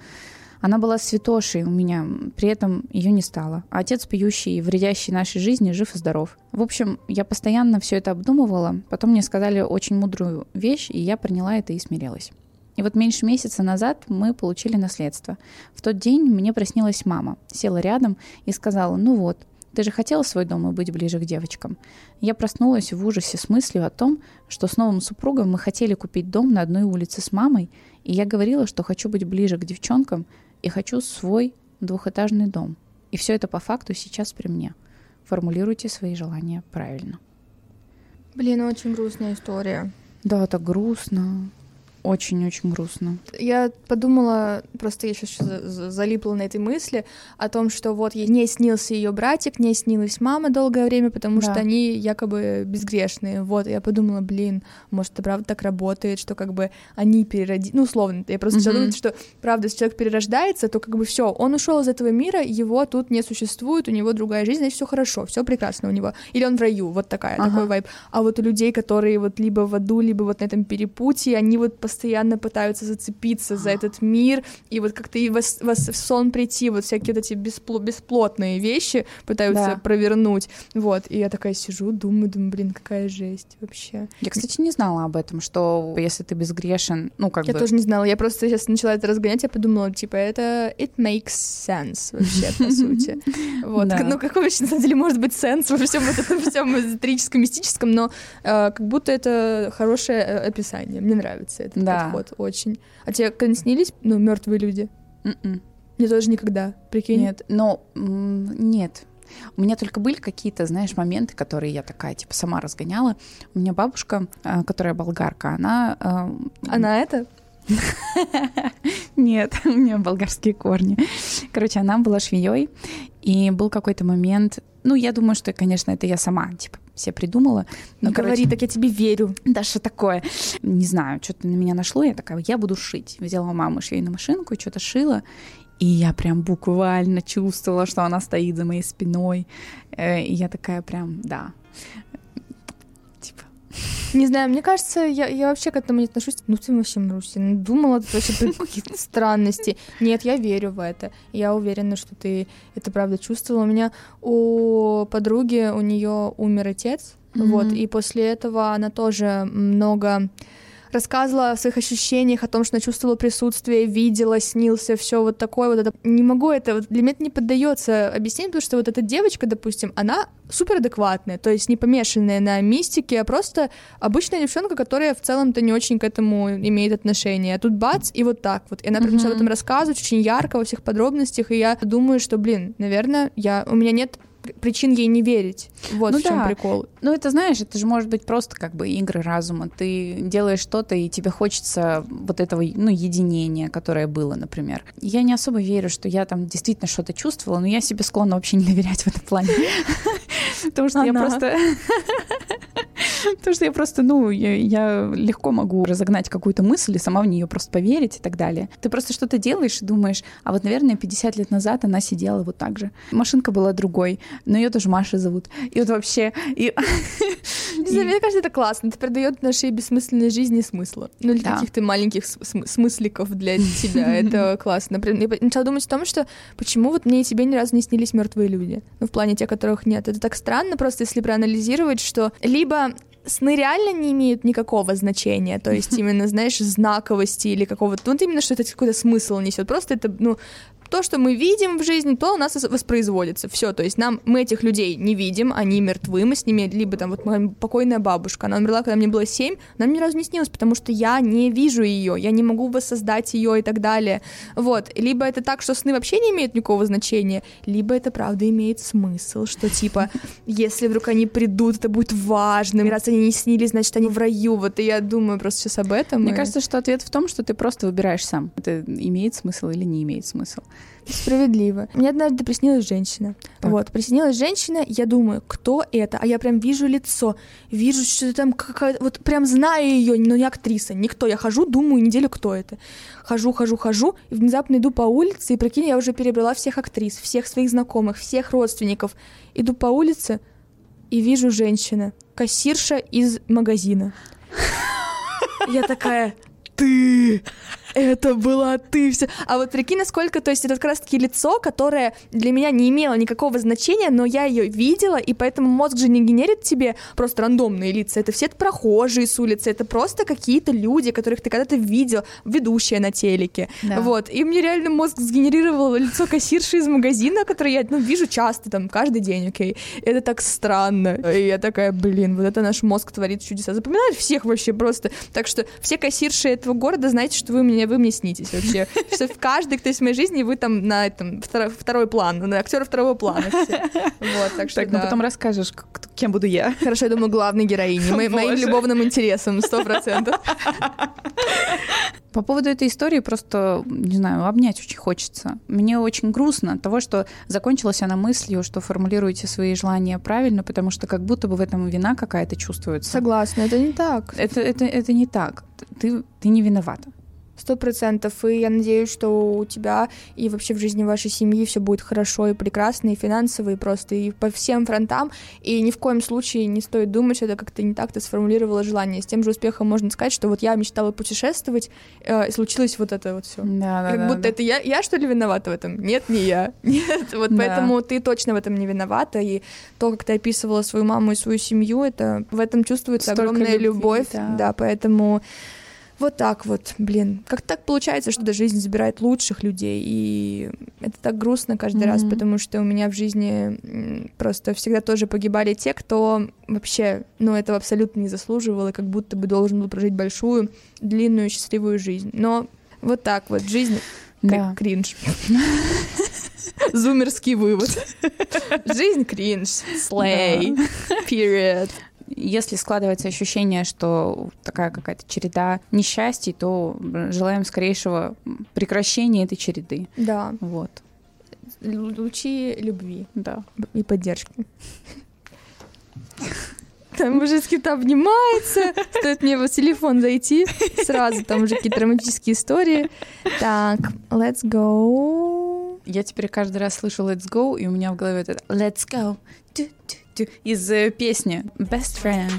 Она была святошей у меня, при этом ее не стало. А отец, пьющий и вредящий нашей жизни, жив и здоров. В общем, я постоянно все это обдумывала, потом мне сказали очень мудрую вещь, и я приняла это и смирилась. И вот меньше месяца назад мы получили наследство. В тот день мне приснилась мама, села рядом и сказала, ну вот, ты же хотела свой дом и быть ближе к девочкам. Я проснулась в ужасе с мыслью о том, что с новым супругом мы хотели купить дом на одной улице с мамой, и я говорила, что хочу быть ближе к девчонкам, и хочу свой двухэтажный дом. И все это по факту сейчас при мне. Формулируйте свои желания правильно. Блин, очень грустная история. Да, так грустно. Очень-очень грустно. Я подумала, просто я сейчас залипла на этой мысли о том, что вот не снился ее братик, не снилась мама долгое время, потому да. что они якобы безгрешные. Вот, я подумала, блин, может, это правда так работает, что как бы они перероди... Ну, условно, я просто mm-hmm. думаю, что правда, если человек перерождается, то как бы все, он ушел из этого мира, его тут не существует, у него другая жизнь, значит, все хорошо, все прекрасно у него. Или он в раю, вот такая, ага. такой вайб. А вот у людей, которые вот либо в аду, либо вот на этом перепутье, они вот постоянно пытаются зацепиться за этот мир, и вот как-то и вас, вас в сон прийти, вот всякие вот эти беспло бесплотные вещи пытаются да. провернуть. Вот, и я такая сижу, думаю, думаю, блин, какая жесть вообще. Я, кстати, не знала об этом, что если ты безгрешен, ну, как я бы... Я тоже не знала, я просто сейчас начала это разгонять, я подумала, типа, это it makes sense вообще, по сути. Вот, ну, какой вообще, на самом деле, может быть сенс во всем этом всем эзотерическом, мистическом, но э, как будто это хорошее э, описание. Мне нравится да. подход очень. А тебе когда снились, ну, мертвые люди? Mm-mm. М-м. Мне тоже никогда, прикинь. Нет, но нет. У меня только были какие-то, знаешь, моменты, которые я такая, типа, сама разгоняла. У меня бабушка, э, которая болгарка, она... Она это? Нет, у меня болгарские корни. Короче, она была швеей, и был какой-то момент, ну, я думаю, что, конечно, это я сама, типа, все придумала. Но, Не короче, говори, так я тебе верю. Да, что такое? Не знаю, что-то на меня нашло, я такая, я буду шить. Взяла маму швейную машинку, что-то шила, и я прям буквально чувствовала, что она стоит за моей спиной. Э, и я такая прям, да, не знаю, мне кажется, я, я вообще к этому не отношусь. Ну ты вообще, Маруся, ну, думала ты вообще про какие-то странности. Нет, я верю в это. Я уверена, что ты это правда чувствовала. У меня у подруги, у нее умер отец, mm-hmm. вот, и после этого она тоже много рассказывала о своих ощущениях, о том, что она чувствовала присутствие, видела, снился, все вот такое вот это. Не могу это, вот для меня это не поддается объяснению, потому что вот эта девочка, допустим, она супер адекватная, то есть не помешанная на мистике, а просто обычная девчонка, которая в целом-то не очень к этому имеет отношение. А тут бац, и вот так вот. И она прям mm-hmm. об этом рассказывает очень ярко во всех подробностях, и я думаю, что, блин, наверное, я, у меня нет причин ей не верить. Вот ну в чем да. прикол. Ну, это знаешь, это же может быть просто как бы игры разума. Ты делаешь что-то, и тебе хочется вот этого, ну, единения, которое было, например. Я не особо верю, что я там действительно что-то чувствовала, но я себе склонна вообще не доверять в этом плане. Потому что я просто... Потому что я просто, ну, я, я легко могу разогнать какую-то мысль и сама в нее просто поверить и так далее. Ты просто что-то делаешь и думаешь, а вот, наверное, 50 лет назад она сидела вот так же. Машинка была другой, но ее тоже Маша зовут. И вот вообще... И... Мне кажется, это классно. Это придает нашей бессмысленной жизни смысла. Ну, или да. каких-то маленьких см- смысликов для тебя. Это классно. Я начала думать о том, что почему вот мне и тебе ни разу не снились мертвые люди. Ну, в плане тех, которых нет. Это так странно просто, если проанализировать, что либо сны реально не имеют никакого значения, то есть именно, знаешь, знаковости или какого-то, ну, вот именно, что это какой-то смысл несет, просто это, ну, то, что мы видим в жизни, то у нас воспроизводится. Все, то есть нам мы этих людей не видим, они мертвы, мы с ними, либо там вот моя покойная бабушка, она умерла, когда мне было 7, нам ни разу не снилось, потому что я не вижу ее, я не могу воссоздать ее и так далее. Вот, либо это так, что сны вообще не имеют никакого значения, либо это правда имеет смысл, что типа, если вдруг они придут, это будет важно, раз они не снились, значит они в раю, вот и я думаю просто сейчас об этом. Мне и... кажется, что ответ в том, что ты просто выбираешь сам, это имеет смысл или не имеет смысл. Справедливо. Мне однажды приснилась женщина. Так. Вот, приснилась женщина, я думаю, кто это? А я прям вижу лицо, вижу, что там какая-то, вот прям знаю ее, но не актриса, никто. Я хожу, думаю неделю, кто это. Хожу, хожу, хожу, и внезапно иду по улице, и прикинь, я уже перебрала всех актрис, всех своих знакомых, всех родственников. Иду по улице и вижу женщина, кассирша из магазина. Я такая, ты! Это была ты все. А вот прикинь, насколько, то есть это как раз-таки лицо, которое для меня не имело никакого значения, но я ее видела, и поэтому мозг же не генерит тебе просто рандомные лица. Это все прохожие с улицы, это просто какие-то люди, которых ты когда-то видел, ведущая на телеке. Да. Вот. И мне реально мозг сгенерировал лицо кассирши из магазина, которое я ну, вижу часто, там, каждый день, окей. Это так странно. И я такая, блин, вот это наш мозг творит чудеса. Запоминает всех вообще просто. Так что все кассирши этого города, знаете, что вы меня мне, вы мне снитесь вообще. Что в каждый, кто есть в моей жизни, вы там на этом второй, второй план, на актера второго плана. Вот, так что Так, ну потом расскажешь, кем буду я. Хорошо, я думаю, главной героиней, мо- моим любовным интересом, сто процентов. По поводу этой истории просто, не знаю, обнять очень хочется. Мне очень грустно от того, что закончилась она мыслью, что формулируете свои желания правильно, потому что как будто бы в этом вина какая-то чувствуется. Согласна, это не так. Это, это, это не так. Ты, ты не виновата. Сто процентов. И я надеюсь, что у тебя и вообще в жизни вашей семьи все будет хорошо и прекрасно, и финансово, и просто и по всем фронтам. И ни в коем случае не стоит думать, что это как-то не так ты сформулировала желание. С тем же успехом можно сказать, что вот я мечтала путешествовать, э, и случилось вот это вот все. Да, да, Как да, будто да. это я, я что ли виновата в этом? Нет, не я. Нет, вот Да. поэтому ты точно в этом не виновата. И то, как ты описывала свою маму и свою семью, это в этом чувствуется Столько огромная любви, любовь. да. Да, поэтому вот так вот, блин. Как так получается, что жизнь забирает лучших людей, и это так грустно каждый раз, Мгм. потому что у меня в жизни просто всегда тоже погибали те, кто вообще, ну, этого абсолютно не заслуживал, и как будто бы должен был прожить большую, длинную, счастливую жизнь. Но вот так вот, жизнь Да. кринж. Зумерский вывод. Жизнь кринж. Слей. Period. Если складывается ощущение, что такая какая-то череда несчастий, то желаем скорейшего прекращения этой череды. Да. Вот, Лу- Лучи любви. да. и поддержки. Там уже с кем-то обнимается. Стоит мне в телефон зайти, сразу там уже какие-то романтические истории. Так, let's go. Я теперь каждый раз слышу «Let's go», и у меня в голове это «Let's go» Тю-тю-тю. Из э, песни «Best Friend».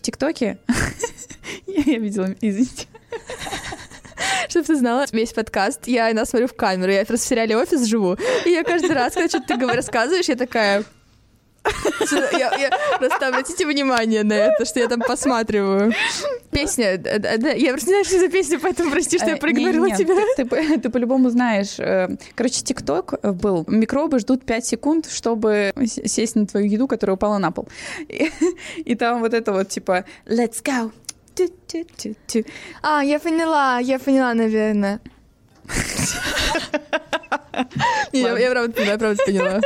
ТикТоке я видела, извините. Чтобы ты знала, весь подкаст я иногда смотрю в камеру. Я просто в сериале «Офис» живу. И я каждый раз, когда что-то ты рассказываешь, я такая... Я, я- просто обратите внимание на это, что я там посматриваю. Песня, да, да, да, я просто не знаю, что за песня, поэтому прости, что я Э, проигнорила не-не-не, тебя. Ты, ты ты по-любому знаешь. э, Короче, ТикТок был. Микробы ждут 5 секунд, чтобы сесть на твою еду, которая упала на пол. И, и там вот это вот типа «Let's go». А, я поняла, я поняла, наверное. Не, я правда поняла, я правда поняла.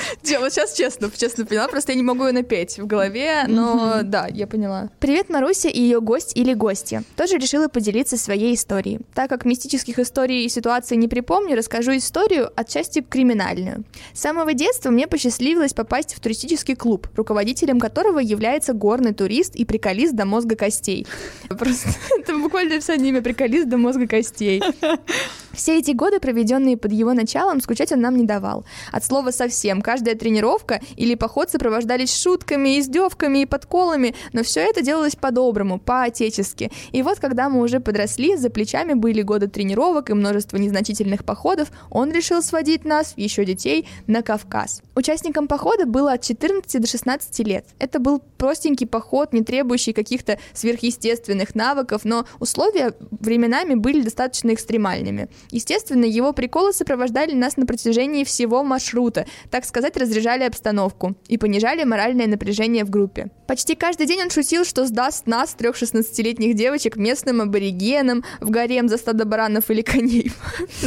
Вот сейчас честно, честно поняла, просто я не могу ее напеть в голове, но да, я поняла. Привет, Маруся и ее гость или гостья. Тоже решила поделиться своей историей. Так как мистических историй и ситуаций не припомню, расскажу историю отчасти криминальную. С самого детства мне посчастливилось попасть в туристический клуб, руководителем которого является горный турист и приколист до мозга костей. Просто это буквально описание имя приколист до мозга костей. Все эти годы, проведенные под его началом, скучать он нам не давал. От слова совсем. Каждая тренировка или поход сопровождались шутками, издевками и подколами, но все это делалось по-доброму, по-отечески. И вот, когда мы уже подросли, за плечами были годы тренировок и множество незначительных походов, он решил сводить нас, еще детей, на Кавказ. Участникам похода было от 14 до 16 лет. Это был простенький поход, не требующий каких-то сверхъестественных навыков, но условия временами были достаточно экстремальными. Естественно, его приколы сопровождали нас на протяжении всего маршрута, так сказать, разряжали обстановку и понижали моральное напряжение в группе. Почти каждый день он шутил, что сдаст нас, трех 16-летних девочек, местным аборигенам в гарем за стадо баранов или коней.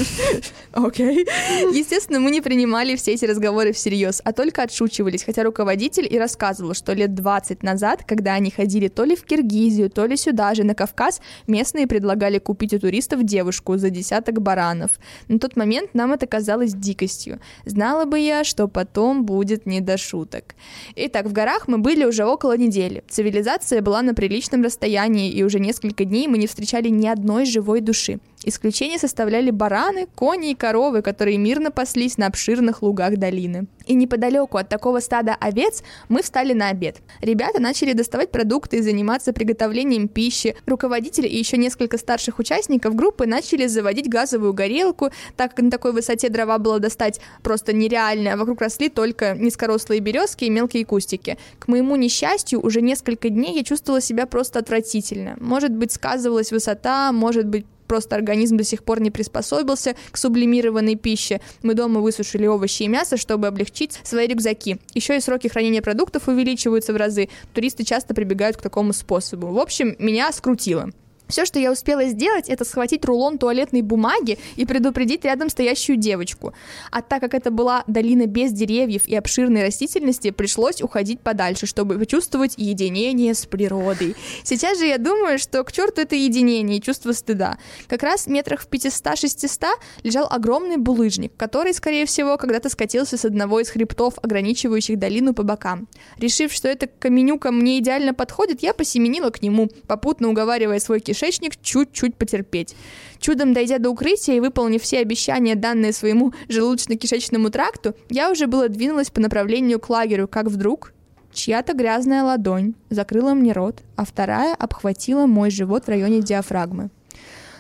Окей. Естественно, мы не принимали все эти разговоры всерьез, а только отшучивались, хотя руководитель и рассказывал, что лет 20 назад, когда они ходили то ли в Киргизию, то ли сюда же, на Кавказ, местные предлагали купить у туристов девушку за десяток баранов. На тот момент нам это казалось дикостью. Знала бы я, что потом будет не до шуток. Итак, в горах мы были уже около недели. Цивилизация была на приличном расстоянии, и уже несколько дней мы не встречали ни одной живой души. Исключение составляли бараны, кони и коровы, которые мирно паслись на обширных лугах долины. И неподалеку от такого стада овец мы встали на обед. Ребята начали доставать продукты и заниматься приготовлением пищи. Руководитель и еще несколько старших участников группы начали заводить газовую горелку, так как на такой высоте дрова было достать просто нереально, а вокруг росли только низкорослые березки и мелкие кустики. К моему несчастью, уже несколько дней я чувствовала себя просто отвратительно. Может быть, сказывалась высота, может быть, просто организм до сих пор не приспособился к сублимированной пище. Мы дома высушили овощи и мясо, чтобы облегчить свои рюкзаки. Еще и сроки хранения продуктов увеличиваются в разы. Туристы часто прибегают к такому способу. В общем, меня скрутило. Все, что я успела сделать, это схватить рулон туалетной бумаги и предупредить рядом стоящую девочку. А так как это была долина без деревьев и обширной растительности, пришлось уходить подальше, чтобы почувствовать единение с природой. Сейчас же я думаю, что к черту это единение и чувство стыда. Как раз метрах в 500-600 лежал огромный булыжник, который, скорее всего, когда-то скатился с одного из хребтов, ограничивающих долину по бокам. Решив, что эта каменюка мне идеально подходит, я посеменила к нему, попутно уговаривая свой кишечник кишечник чуть-чуть потерпеть. Чудом дойдя до укрытия и выполнив все обещания, данные своему желудочно-кишечному тракту, я уже было двинулась по направлению к лагерю, как вдруг чья-то грязная ладонь закрыла мне рот, а вторая обхватила мой живот в районе диафрагмы.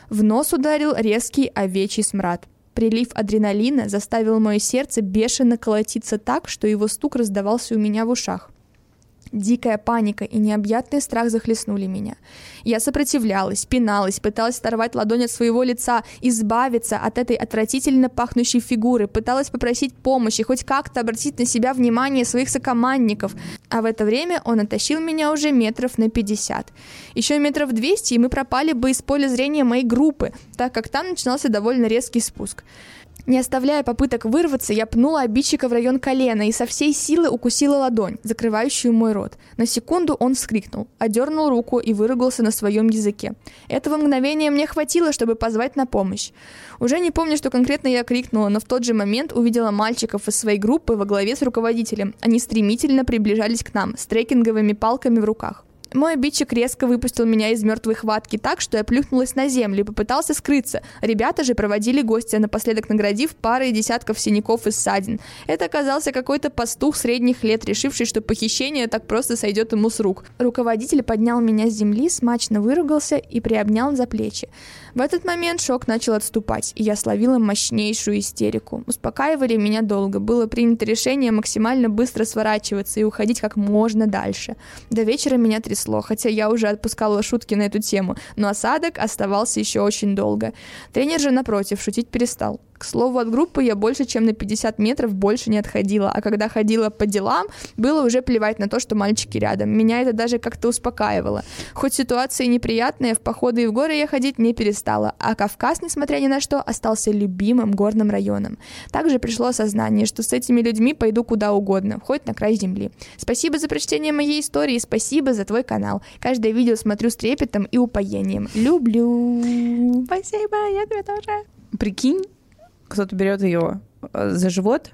В нос ударил резкий овечий смрад. Прилив адреналина заставил мое сердце бешено колотиться так, что его стук раздавался у меня в ушах. Дикая паника и необъятный страх захлестнули меня. Я сопротивлялась, пиналась, пыталась оторвать ладонь от своего лица, избавиться от этой отвратительно пахнущей фигуры, пыталась попросить помощи, хоть как-то обратить на себя внимание своих сокомандников. А в это время он оттащил меня уже метров на 50. Еще метров 200, и мы пропали бы из поля зрения моей группы, так как там начинался довольно резкий спуск. Не оставляя попыток вырваться, я пнула обидчика в район колена и со всей силы укусила ладонь, закрывающую мой рот. На секунду он вскрикнул, одернул руку и выругался на своем языке. Этого мгновения мне хватило, чтобы позвать на помощь. Уже не помню, что конкретно я крикнула, но в тот же момент увидела мальчиков из своей группы во главе с руководителем. Они стремительно приближались к нам с трекинговыми палками в руках. Мой обидчик резко выпустил меня из мертвой хватки так, что я плюхнулась на землю и попытался скрыться. Ребята же проводили гостя, напоследок наградив парой десятков синяков и ссадин. Это оказался какой-то пастух средних лет, решивший, что похищение так просто сойдет ему с рук. Руководитель поднял меня с земли, смачно выругался и приобнял за плечи. В этот момент шок начал отступать, и я словила мощнейшую истерику. Успокаивали меня долго. Было принято решение максимально быстро сворачиваться и уходить как можно дальше. До вечера меня трясло, хотя я уже отпускала шутки на эту тему, но осадок оставался еще очень долго. Тренер же, напротив, шутить перестал. К слову, от группы я больше, чем на 50 метров больше не отходила, а когда ходила по делам, было уже плевать на то, что мальчики рядом. Меня это даже как-то успокаивало. Хоть ситуация неприятная, в походы и в горы я ходить не перестала, а Кавказ, несмотря ни на что, остался любимым горным районом. Также пришло осознание, что с этими людьми пойду куда угодно, хоть на край земли. Спасибо за прочтение моей истории, спасибо за твой канал. Каждое видео смотрю с трепетом и упоением. Люблю. Спасибо, я тебя тоже. Прикинь, кто-то берет ее э, за живот,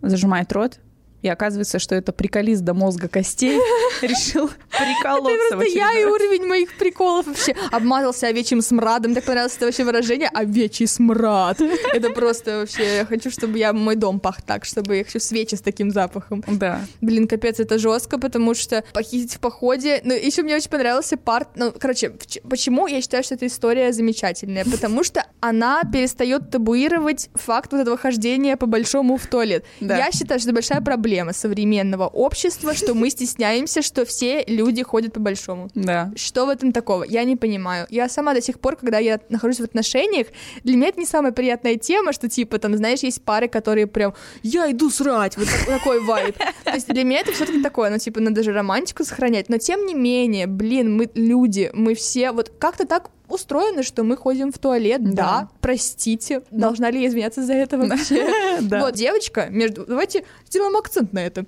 зажимает рот, и оказывается, что это приколист до мозга костей решил приколоться. Это я и уровень моих приколов вообще. Обмазался овечьим смрадом. Так понравилось это вообще выражение «овечий смрад». Это просто вообще... Я хочу, чтобы я мой дом пах так, чтобы я хочу свечи с таким запахом. Да. Блин, капец, это жестко, потому что похитить в походе... Ну, еще мне очень понравился парт... Ну, короче, почему я считаю, что эта история замечательная? Потому что она перестает табуировать факт вот этого хождения по большому в туалет. Я считаю, что это большая проблема проблема современного общества, что мы стесняемся, что все люди ходят по-большому. Да. Что в этом такого? Я не понимаю. Я сама до сих пор, когда я нахожусь в отношениях, для меня это не самая приятная тема, что типа там, знаешь, есть пары, которые прям «я иду срать», вот такой вайб. То есть для меня это все-таки такое, ну типа надо же романтику сохранять, но тем не менее, блин, мы люди, мы все вот как-то так устроено, что мы ходим в туалет, да, да простите, да. должна ли я извиняться за это вообще? Вот, девочка, между... Давайте сделаем акцент на это.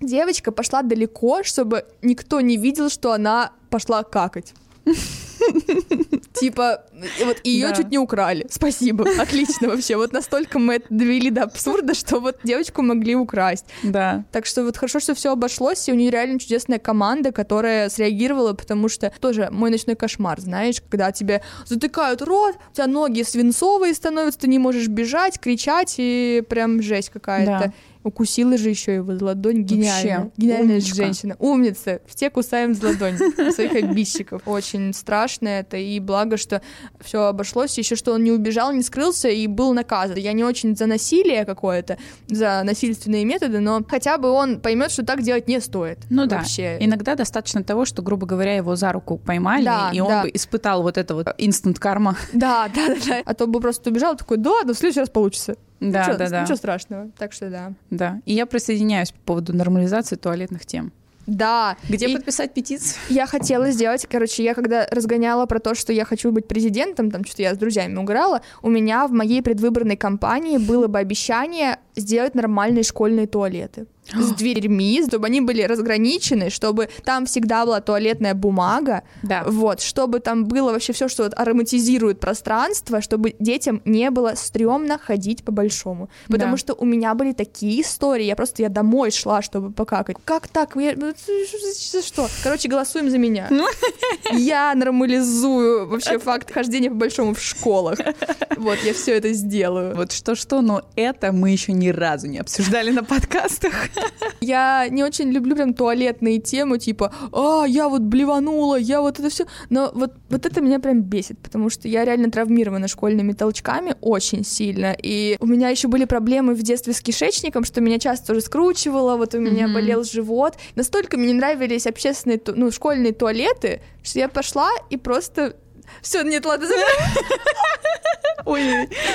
Девочка пошла далеко, чтобы никто не видел, что она пошла какать. Типа, вот ее да. чуть не украли. Спасибо, отлично вообще. Вот настолько мы это довели до абсурда, что вот девочку могли украсть. Да. Так что вот хорошо, что все обошлось, и у нее реально чудесная команда, которая среагировала, потому что тоже мой ночной кошмар, знаешь, когда тебе затыкают рот, у тебя ноги свинцовые становятся, ты не можешь бежать, кричать, и прям жесть какая-то. Да. Укусила же еще его за ладонь. Гениально. Вообще, Гениальная умничка. женщина. Умница. Все кусаем за ладонь своих обидчиков. Очень страшно это. И благо, что все обошлось. Еще что он не убежал, не скрылся и был наказан. Я не очень за насилие какое-то, за насильственные методы, но хотя бы он поймет, что так делать не стоит. Ну да. Вообще. Иногда достаточно того, что, грубо говоря, его за руку поймали, Да, и он да. бы испытал вот это вот инстант карма. Да, да, да, да. А то бы просто убежал такой, да, да, в следующий раз получится. Да, ничего, да, да. Ничего страшного. Так что да. Да. И я присоединяюсь по поводу нормализации туалетных тем. Да. Где И подписать петицию? Я хотела сделать, короче, я когда разгоняла про то, что я хочу быть президентом, там что-то я с друзьями угорала, у меня в моей предвыборной кампании было бы обещание сделать нормальные школьные туалеты с дверьми, чтобы они были разграничены, чтобы там всегда была туалетная бумага, Да. вот, чтобы там было вообще все, что вот ароматизирует пространство, чтобы детям не было стрёмно ходить по большому. Потому Да. что у меня были такие истории, я просто я домой шла, чтобы покакать. Как так? Я- ну, что? Короче, голосуем за меня. Я нормализую вообще факт хождения по большому в школах. Вот, я все это сделаю. Вот что-что, но это мы еще ни разу не обсуждали на подкастах. Я не очень люблю прям туалетные темы, типа, а, я вот блеванула, я вот это все. Но вот, вот это меня прям бесит, потому что я реально травмирована школьными толчками очень сильно. И у меня еще были проблемы в детстве с кишечником, что меня часто тоже скручивало, вот у меня Мгм. болел живот. Настолько мне не нравились общественные, ну, школьные туалеты, что я пошла и просто все, нет, ладно. Ой,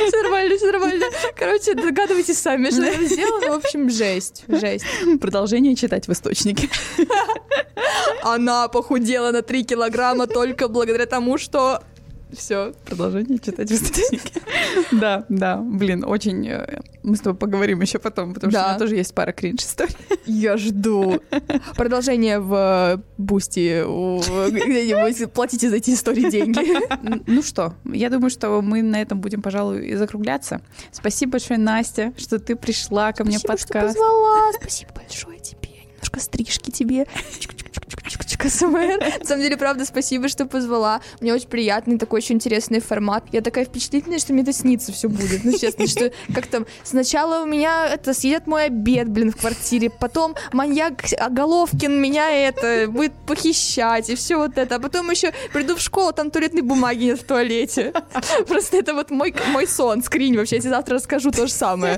все нормально, все нормально. Короче, догадывайтесь сами, что я сделала. В общем, жесть, жесть. Продолжение читать в источнике. Она похудела на 3 килограмма только благодаря тому, что... Все. Продолжение читать в источнике. Да, да, блин, очень... э, Мы с тобой поговорим еще потом, потому что у меня тоже есть пара кринж историй. Я жду. Продолжение в Boosty. Где-нибудь платите за эти истории деньги. Ну что, я думаю, что мы на этом будем, пожалуй, и закругляться. Спасибо большое, Настя, что ты пришла ко мне в Спасибо, что подкаст. позвала. Спасибо большое тебе. Немножко стрижки тебе. АСМР. На самом деле, правда, спасибо, что позвала. Мне очень приятный, такой очень интересный формат. Я такая впечатлительная, что мне это снится все будет. Ну, честно, что как там сначала у меня это съедят мой обед, блин, в квартире, потом маньяк а, Головкин меня это будет похищать и все вот это. А потом еще приду в школу, там туалетной бумаги нет в туалете. Просто это вот мой, мой сон, скринь вообще. Я тебе завтра расскажу то же самое.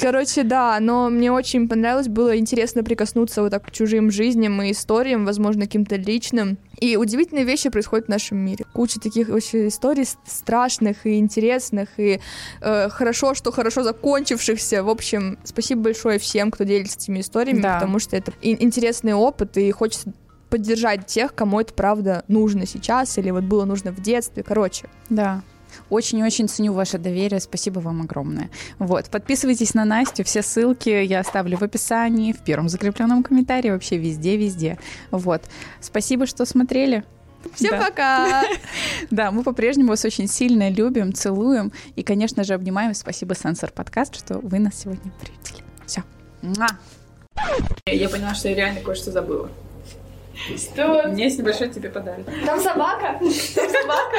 Короче, да, но мне очень понравилось, было интересно прикоснуться вот так к чужим жизням и историям, возможно, каким-то личным. И удивительные вещи происходят в нашем мире. Куча таких вообще историй страшных и интересных, и э, хорошо, что хорошо закончившихся. В общем, спасибо большое всем, кто делится этими историями, Да. потому что это интересный опыт, и хочется поддержать тех, кому это правда нужно сейчас, или вот было нужно в детстве. Короче, Да. Очень-очень ценю ваше доверие. Спасибо вам огромное. Вот, подписывайтесь на Настю. Все ссылки я оставлю в описании, в первом закрепленном комментарии, вообще везде-везде. Вот. Спасибо, что смотрели. всем Да. пока! Да, мы по-прежнему вас очень сильно любим, целуем и, конечно же, обнимаем. Спасибо, Сенсор Подкаст, что вы нас сегодня приютили. Все. Я поняла, что я реально кое-что забыла. Что? У меня есть небольшой тебе подарок. Там собака? Там собака?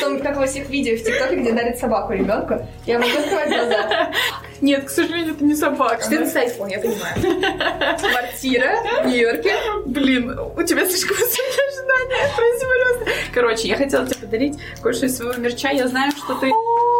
Там, как во всех видео в ТикТоке, где дарит собаку ребенку. Я могу открывать глаза. Нет, к сожалению, это не собака. 14 iPhone, я понимаю. Квартира в Нью-Йорке. Блин, у тебя слишком высокие ожидания. Прости, пожалуйста. Короче, я хотела тебе подарить кое-что из своего мерча. Я знаю, что ты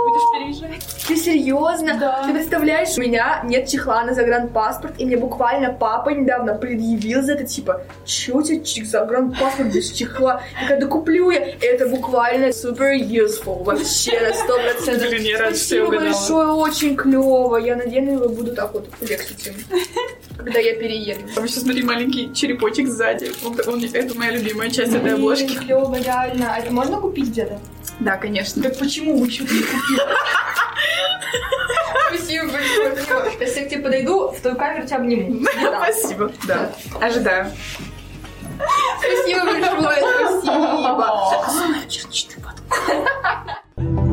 будешь переезжать. Ты серьезно? Да. Ты представляешь, у меня нет чехла на загранпаспорт, и мне буквально папа недавно предъявил за это, типа, чё у тебя чек- загранпаспорт без чехла? Я такая, да куплю я. Это буквально супер useful, вообще на сто процентов. Спасибо большое, очень клево. Я надену его, буду так вот флексить им, когда я перееду. Там еще, смотри, маленький черепочек сзади. Он- он- это моя любимая часть этой обложки. Клево, реально. А это можно купить где-то? Да, конечно. Так почему что-то не купили? Спасибо большое. Если я к тебе подойду, в твою камеру тебя обниму. Спасибо. Да. Ожидаю. Спасибо большое, спасибо. Черничный подгон.